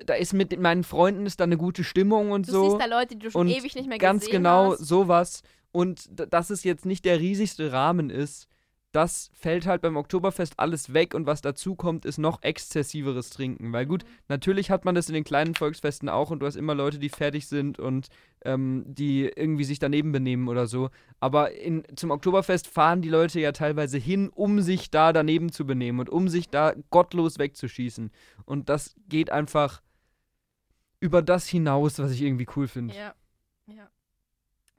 da ist mit meinen Freunden ist da eine gute Stimmung und
Du
so.
siehst da Leute, die du schon
Und
ewig nicht mehr
Ganz
gesehen
genau
hast.
sowas. Und dass es jetzt nicht der riesigste Rahmen ist, das fällt halt beim Oktoberfest alles weg und was dazu kommt, ist noch exzessiveres Trinken. Weil gut, natürlich hat man das in den kleinen Volksfesten auch und du hast immer Leute, die fertig sind und ähm, die irgendwie sich daneben benehmen oder so. Aber in, zum Oktoberfest fahren die Leute ja teilweise hin, um sich da daneben zu benehmen und um sich da gottlos wegzuschießen. Und das geht einfach über das hinaus, was ich irgendwie cool finde.
Ja. ja.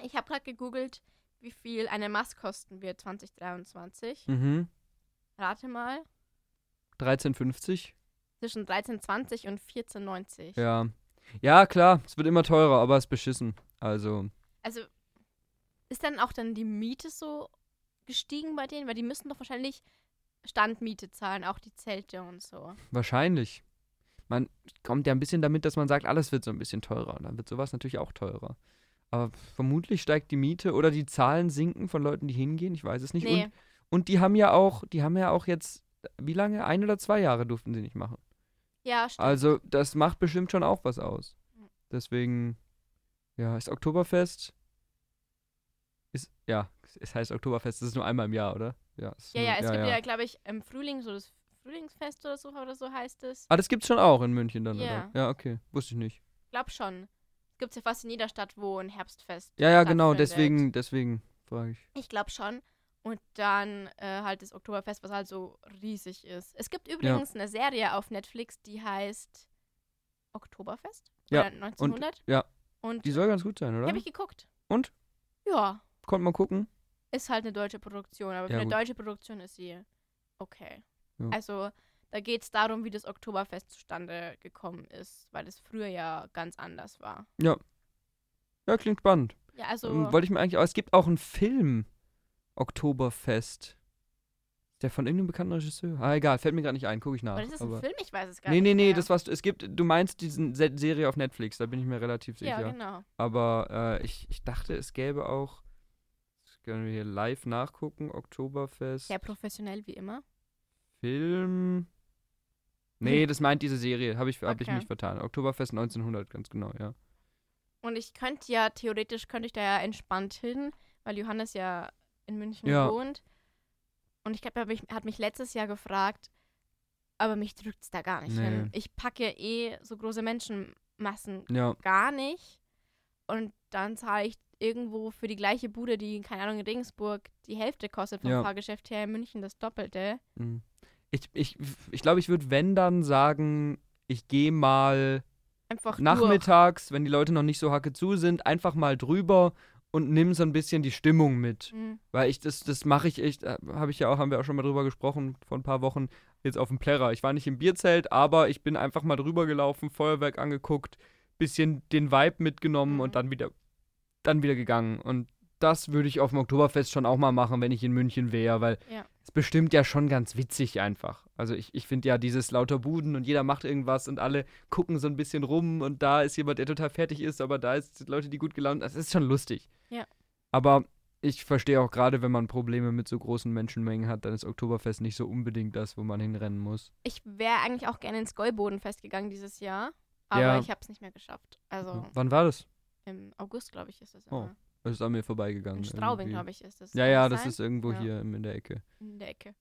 Ich habe gerade gegoogelt, wie viel eine Maß kosten wird 2023.
Mhm.
Rate mal.
13,50?
Zwischen 13,20 und 14,90.
Ja. Ja, klar, es wird immer teurer, aber es ist beschissen. Also,
Also ist dann auch dann die Miete so gestiegen bei denen? Weil die müssen doch wahrscheinlich Standmiete zahlen, auch die Zelte und so.
wahrscheinlich. Man kommt ja ein bisschen damit, dass man sagt, alles wird so ein bisschen teurer. Dann wird sowas natürlich auch teurer. Aber vermutlich steigt die Miete oder die Zahlen sinken von Leuten, die hingehen. Ich weiß es nicht.
Nee,
Und, und die haben ja auch, die haben ja auch jetzt, wie lange? Ein oder zwei Jahre durften sie nicht machen.
ja, stimmt.
Also, das macht bestimmt schon auch was aus. Deswegen, ja, ist Oktoberfest. Ist, ja, es heißt Oktoberfest, das ist nur einmal im Jahr, oder? Ja,
ja,
nur,
ja, es gibt ja, glaube ich, im Frühling so das Frühlingsfest oder so, oder so heißt es.
Ah, das gibt's schon auch in München dann,
Ja.
oder? Ja, okay. Wusste ich nicht.
Glaub schon. Gibt es ja fast in jeder Stadt, wo ein Herbstfest
Ja, ja, genau, deswegen, deswegen frage ich.
Ich glaube schon. Und dann äh, halt das Oktoberfest, was halt so riesig ist. Es gibt übrigens eine Serie auf Netflix, die heißt Oktoberfest?
Ja,
Oder 1900?
ja.
Und
Die soll ganz gut sein,
die
oder?
habe ich geguckt.
Und?
Ja,
Konnte man gucken?
ist halt eine deutsche Produktion, aber für
Ja,
eine
gut.
deutsche Produktion ist sie okay.
Ja.
Also, da geht es darum, wie das Oktoberfest zustande gekommen ist, weil es früher ja ganz anders war.
Ja, klingt spannend.
Ja, also.
Ähm, Wollte ich mir eigentlich, aber es gibt auch einen Film, Oktoberfest. Der von irgendeinem bekannten Regisseur. Ah, egal, fällt mir gerade nicht ein, gucke ich nach.
aber das ist ein
aber
Film, ich weiß es gar
nee,
nicht.
nee, nee,
mehr.
das was es gibt, du meinst diesen Se Serie auf Netflix, da bin ich mir relativ sicher.
Ja, genau.
Aber äh, ich, ich dachte, es gäbe auch, das können wir hier live nachgucken, Oktoberfest,
Sehr professionell wie immer.
Film. Nee, das meint diese Serie, habe ich, hab ich
Okay.
mich vertan. Oktoberfest 1900, ganz genau, ja.
Und ich könnte ja, theoretisch könnte ich da ja entspannt hin, weil Johannes ja in München
Ja.
wohnt. Und ich glaube, er hat mich letztes Jahr gefragt, aber mich drückt es da gar nicht
Nee.
hin. Ich packe ja eh so große Menschenmassen
Ja,
gar nicht. Und dann zahle ich irgendwo für die gleiche Bude, die, keine Ahnung, in Regensburg die Hälfte kostet vom
Ja.
Fahrgeschäft her, in München das Doppelte.
mm. Ich ich, ich, glaube, ich würde, wenn dann sagen, ich gehe mal
Einfach
nachmittags, wenn die Leute noch nicht so hacke zu sind, einfach mal drüber und nimm so ein bisschen die Stimmung mit.
durch. Mhm.
Weil ich, das, das mache ich echt, habe ich ja auch, haben wir auch schon mal drüber gesprochen vor ein paar Wochen, jetzt auf dem Plärrer. Ich war nicht im Bierzelt, aber ich bin einfach mal drüber gelaufen, Feuerwerk angeguckt, bisschen den Vibe mitgenommen
Mhm.
und dann wieder, dann wieder gegangen. Und das würde ich auf dem Oktoberfest schon auch mal machen, wenn ich in München wäre, weil
Ja.
es bestimmt ja schon ganz witzig einfach. Also ich, ich finde ja dieses lauter Buden und jeder macht irgendwas und alle gucken so ein bisschen rum und da ist jemand, der total fertig ist, aber da ist Leute, die gut gelaunt Das ist schon lustig.
Ja.
Aber ich verstehe auch gerade, wenn man Probleme mit so großen Menschenmengen hat, dann ist Oktoberfest nicht so unbedingt das, wo man hinrennen muss.
Ich wäre eigentlich auch gerne ins Gäubodenfest gegangen dieses Jahr, aber
Ja.
ich habe es nicht mehr geschafft. Also
Wann war das?
im August, glaube ich, ist das
Oh, ist an mir vorbeigegangen.
In Straubing, glaube ich, ist das.
Ja, ja,
das sein?
ist irgendwo
Ja.
hier in der Ecke.
in der Ecke.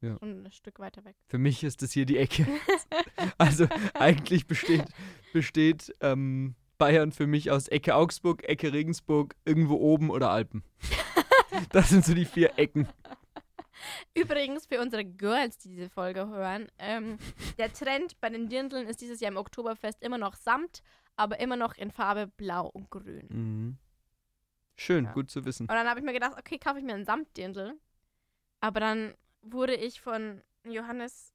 Ja.
Und ein Stück weiter weg.
Für mich ist das hier die Ecke. *laughs* also eigentlich besteht, besteht ähm, Bayern für mich aus Ecke Augsburg, Ecke Regensburg, irgendwo oben oder Alpen. *laughs* das sind so die vier Ecken.
Übrigens für unsere Girls, die diese Folge hören, ähm, der Trend bei den Dirndln ist dieses Jahr im Oktoberfest immer noch Samt, aber immer noch in Farbe Blau und Grün.
Mhm. Schön,
Ja.
gut zu wissen.
Und dann habe ich mir gedacht, okay, kaufe ich mir einen Samtdirndl. Aber dann wurde ich von Johannes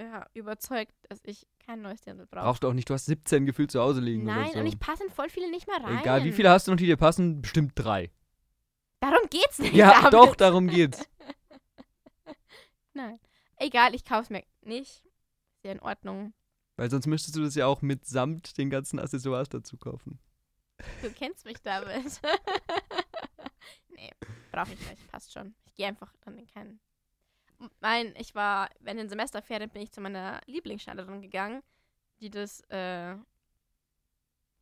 ja, überzeugt, dass ich kein neues Dirndl brauche.
Brauchst du auch nicht, du hast 17 gefühlt zu Hause liegen
Nein,
so.
und ich passen voll viele nicht mehr rein.
Egal, wie viele hast du noch, die dir passen? Bestimmt drei.
Darum geht's nicht.
Ja,
David.
doch, darum geht's. *laughs*
Nein. Egal, ich kaufe es mir nicht. Ist ja in Ordnung.
Weil sonst müsstest du das ja auch mit Samt den ganzen Accessoires dazu kaufen.
Du kennst mich, David. *laughs* nee, brauche ich nicht. Passt schon. Ich gehe einfach dann in keinen. Mein, ich war, wenn den Semesterferien bin ich zu meiner Lieblingsschneiderin gegangen, die das, äh,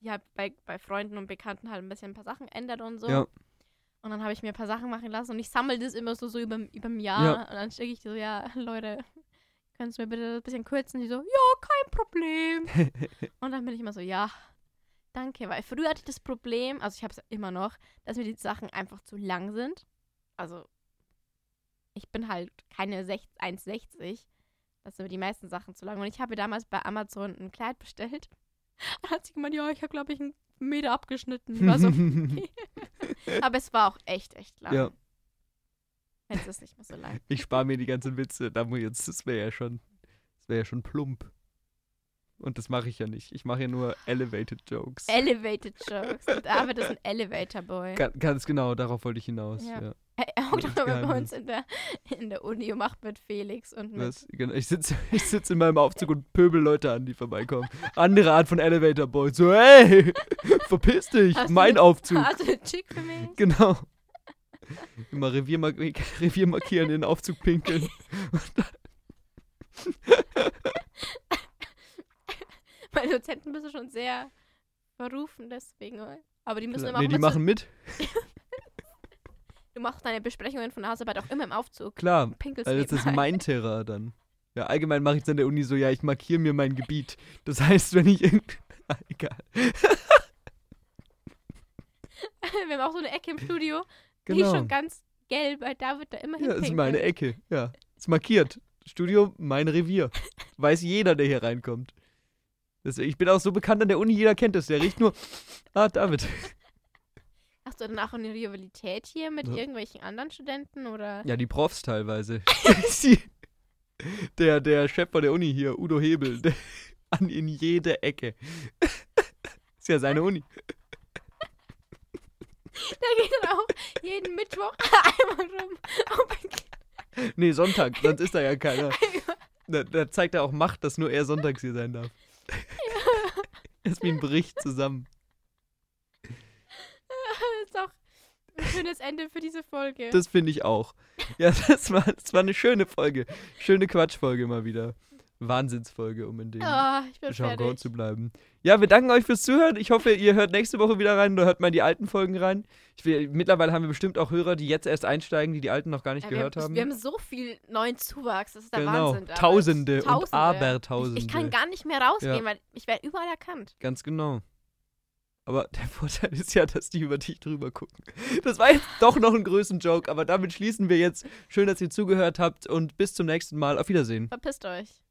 ja, bei, bei Freunden und Bekannten halt ein bisschen ein paar Sachen ändert und so.
Ja.
Und dann habe ich mir ein paar Sachen machen lassen und ich sammle das immer so, so über, überm Jahr.
Ja.
Und dann schicke ich so, ja, Leute, kannst du mir bitte ein bisschen kürzen? Die so, ja, kein Problem. *laughs* und dann bin ich immer so, ja, danke. Weil früher hatte ich das Problem, also ich habe es immer noch, dass mir die Sachen einfach zu lang sind. Also ich bin halt keine 6 1,60. Das sind die meisten Sachen zu lang. Und ich habe damals bei Amazon ein Kleid bestellt. *laughs* Und hat sie gemeint, ja, ich habe, glaube ich, einen Meter abgeschnitten. War so, *laughs* okay. Aber es war auch echt, echt lang.
Ja.
Jetzt ist es nicht mehr so lang.
Ich spare mir die ganzen Witze. Da muss jetzt, das wäre ja schon, das wäre ja schon plump. Und das mache ich ja nicht. Ich mache ja nur Elevated Jokes.
Elevated Jokes. Und David ist ein Elevator Boy.
Ga- Ganz genau, darauf wollte ich hinaus.
Ja.
Ja.
Hockt auch bei
Insgeheim.
uns in der, in der Uni und macht mit Felix und mit.
Was? Genau, Ich sitze *laughs* ich sitz in meinem Aufzug und pöbel Leute an, die vorbeikommen. Andere Art von Elevator Boy. So, hey, *laughs* verpiss dich,
Hast du
mein
eine-
Aufzug.
Hast du eine Chick für mich?
Genau. Immer Revier, mark *laughs* Revier markieren, in den Aufzug pinkeln.
Meine Dozenten du schon sehr verrufen, deswegen. Aber die müssen immer
nee, die
mit
machen mit. *laughs*
Du machst deine Besprechungen von der Hausarbeit auch immer im Aufzug.
Klar,
Pinkelst
weil das ist
nebenbei.
mein Terrain dann. Ja, allgemein mache ich es an der Uni so, ja, ich markiere mir mein Gebiet. Das heißt, wenn ich irgend... *laughs* Ah, egal. *laughs*
Wir haben auch so eine Ecke im Studio, die ist
Genau.
schon ganz gelb, weil David da immer
Ja, das ist meine Ecke. Ja, ist markiert. Studio, mein Revier. Weiß jeder, der hier reinkommt. Deswegen, ich bin auch so bekannt an der Uni, jeder kennt das. Der riecht nur, ah, David. *laughs*
Hast du dann auch eine Rivalität hier mit
Ja.
irgendwelchen anderen Studenten oder?
Ja, die Profs teilweise. *laughs* Der, der Chef von der Uni hier, Udo Hebel, *laughs* der, an in jede Ecke. ist ja seine Uni.
Der geht dann auch jeden Mittwoch einmal rum. Oh
Nee, Sonntag, sonst ist da ja keiner. Da, da zeigt er auch Macht, dass nur er sonntags hier sein darf. *laughs* ist wie ein Bericht zusammen.
Das *laughs* ist auch ein schönes Ende für diese Folge.
Das finde ich auch. Ja, *laughs* das war, das war eine schöne Folge. Schöne Quatschfolge mal wieder. Wahnsinnsfolge, um in dem
Ah, ich bin
Jargon zu bleiben. Ja, wir danken euch fürs Zuhören. Ich hoffe, ihr hört nächste Woche wieder rein oder hört mal in die alten Folgen rein. Ich will, mittlerweile haben wir bestimmt auch Hörer, die jetzt erst einsteigen, die die alten noch gar nicht
Ja,
gehört
wir,
haben.
wir haben so viel neuen Zuwachs, das ist der
genau.
Wahnsinn. David.
Tausende, und
Tausende.
Abertausende.
Ich, ich kann gar nicht mehr rausgehen,
Ja.
weil ich werde überall erkannt.
Ganz genau. Aber der *laughs* Vorteil ist ja, dass die über dich drüber gucken. Das war jetzt doch noch ein größeren Joke, aber damit schließen wir jetzt. Schön, dass ihr zugehört habt und bis zum nächsten Mal. Auf Wiedersehen.
Verpisst euch.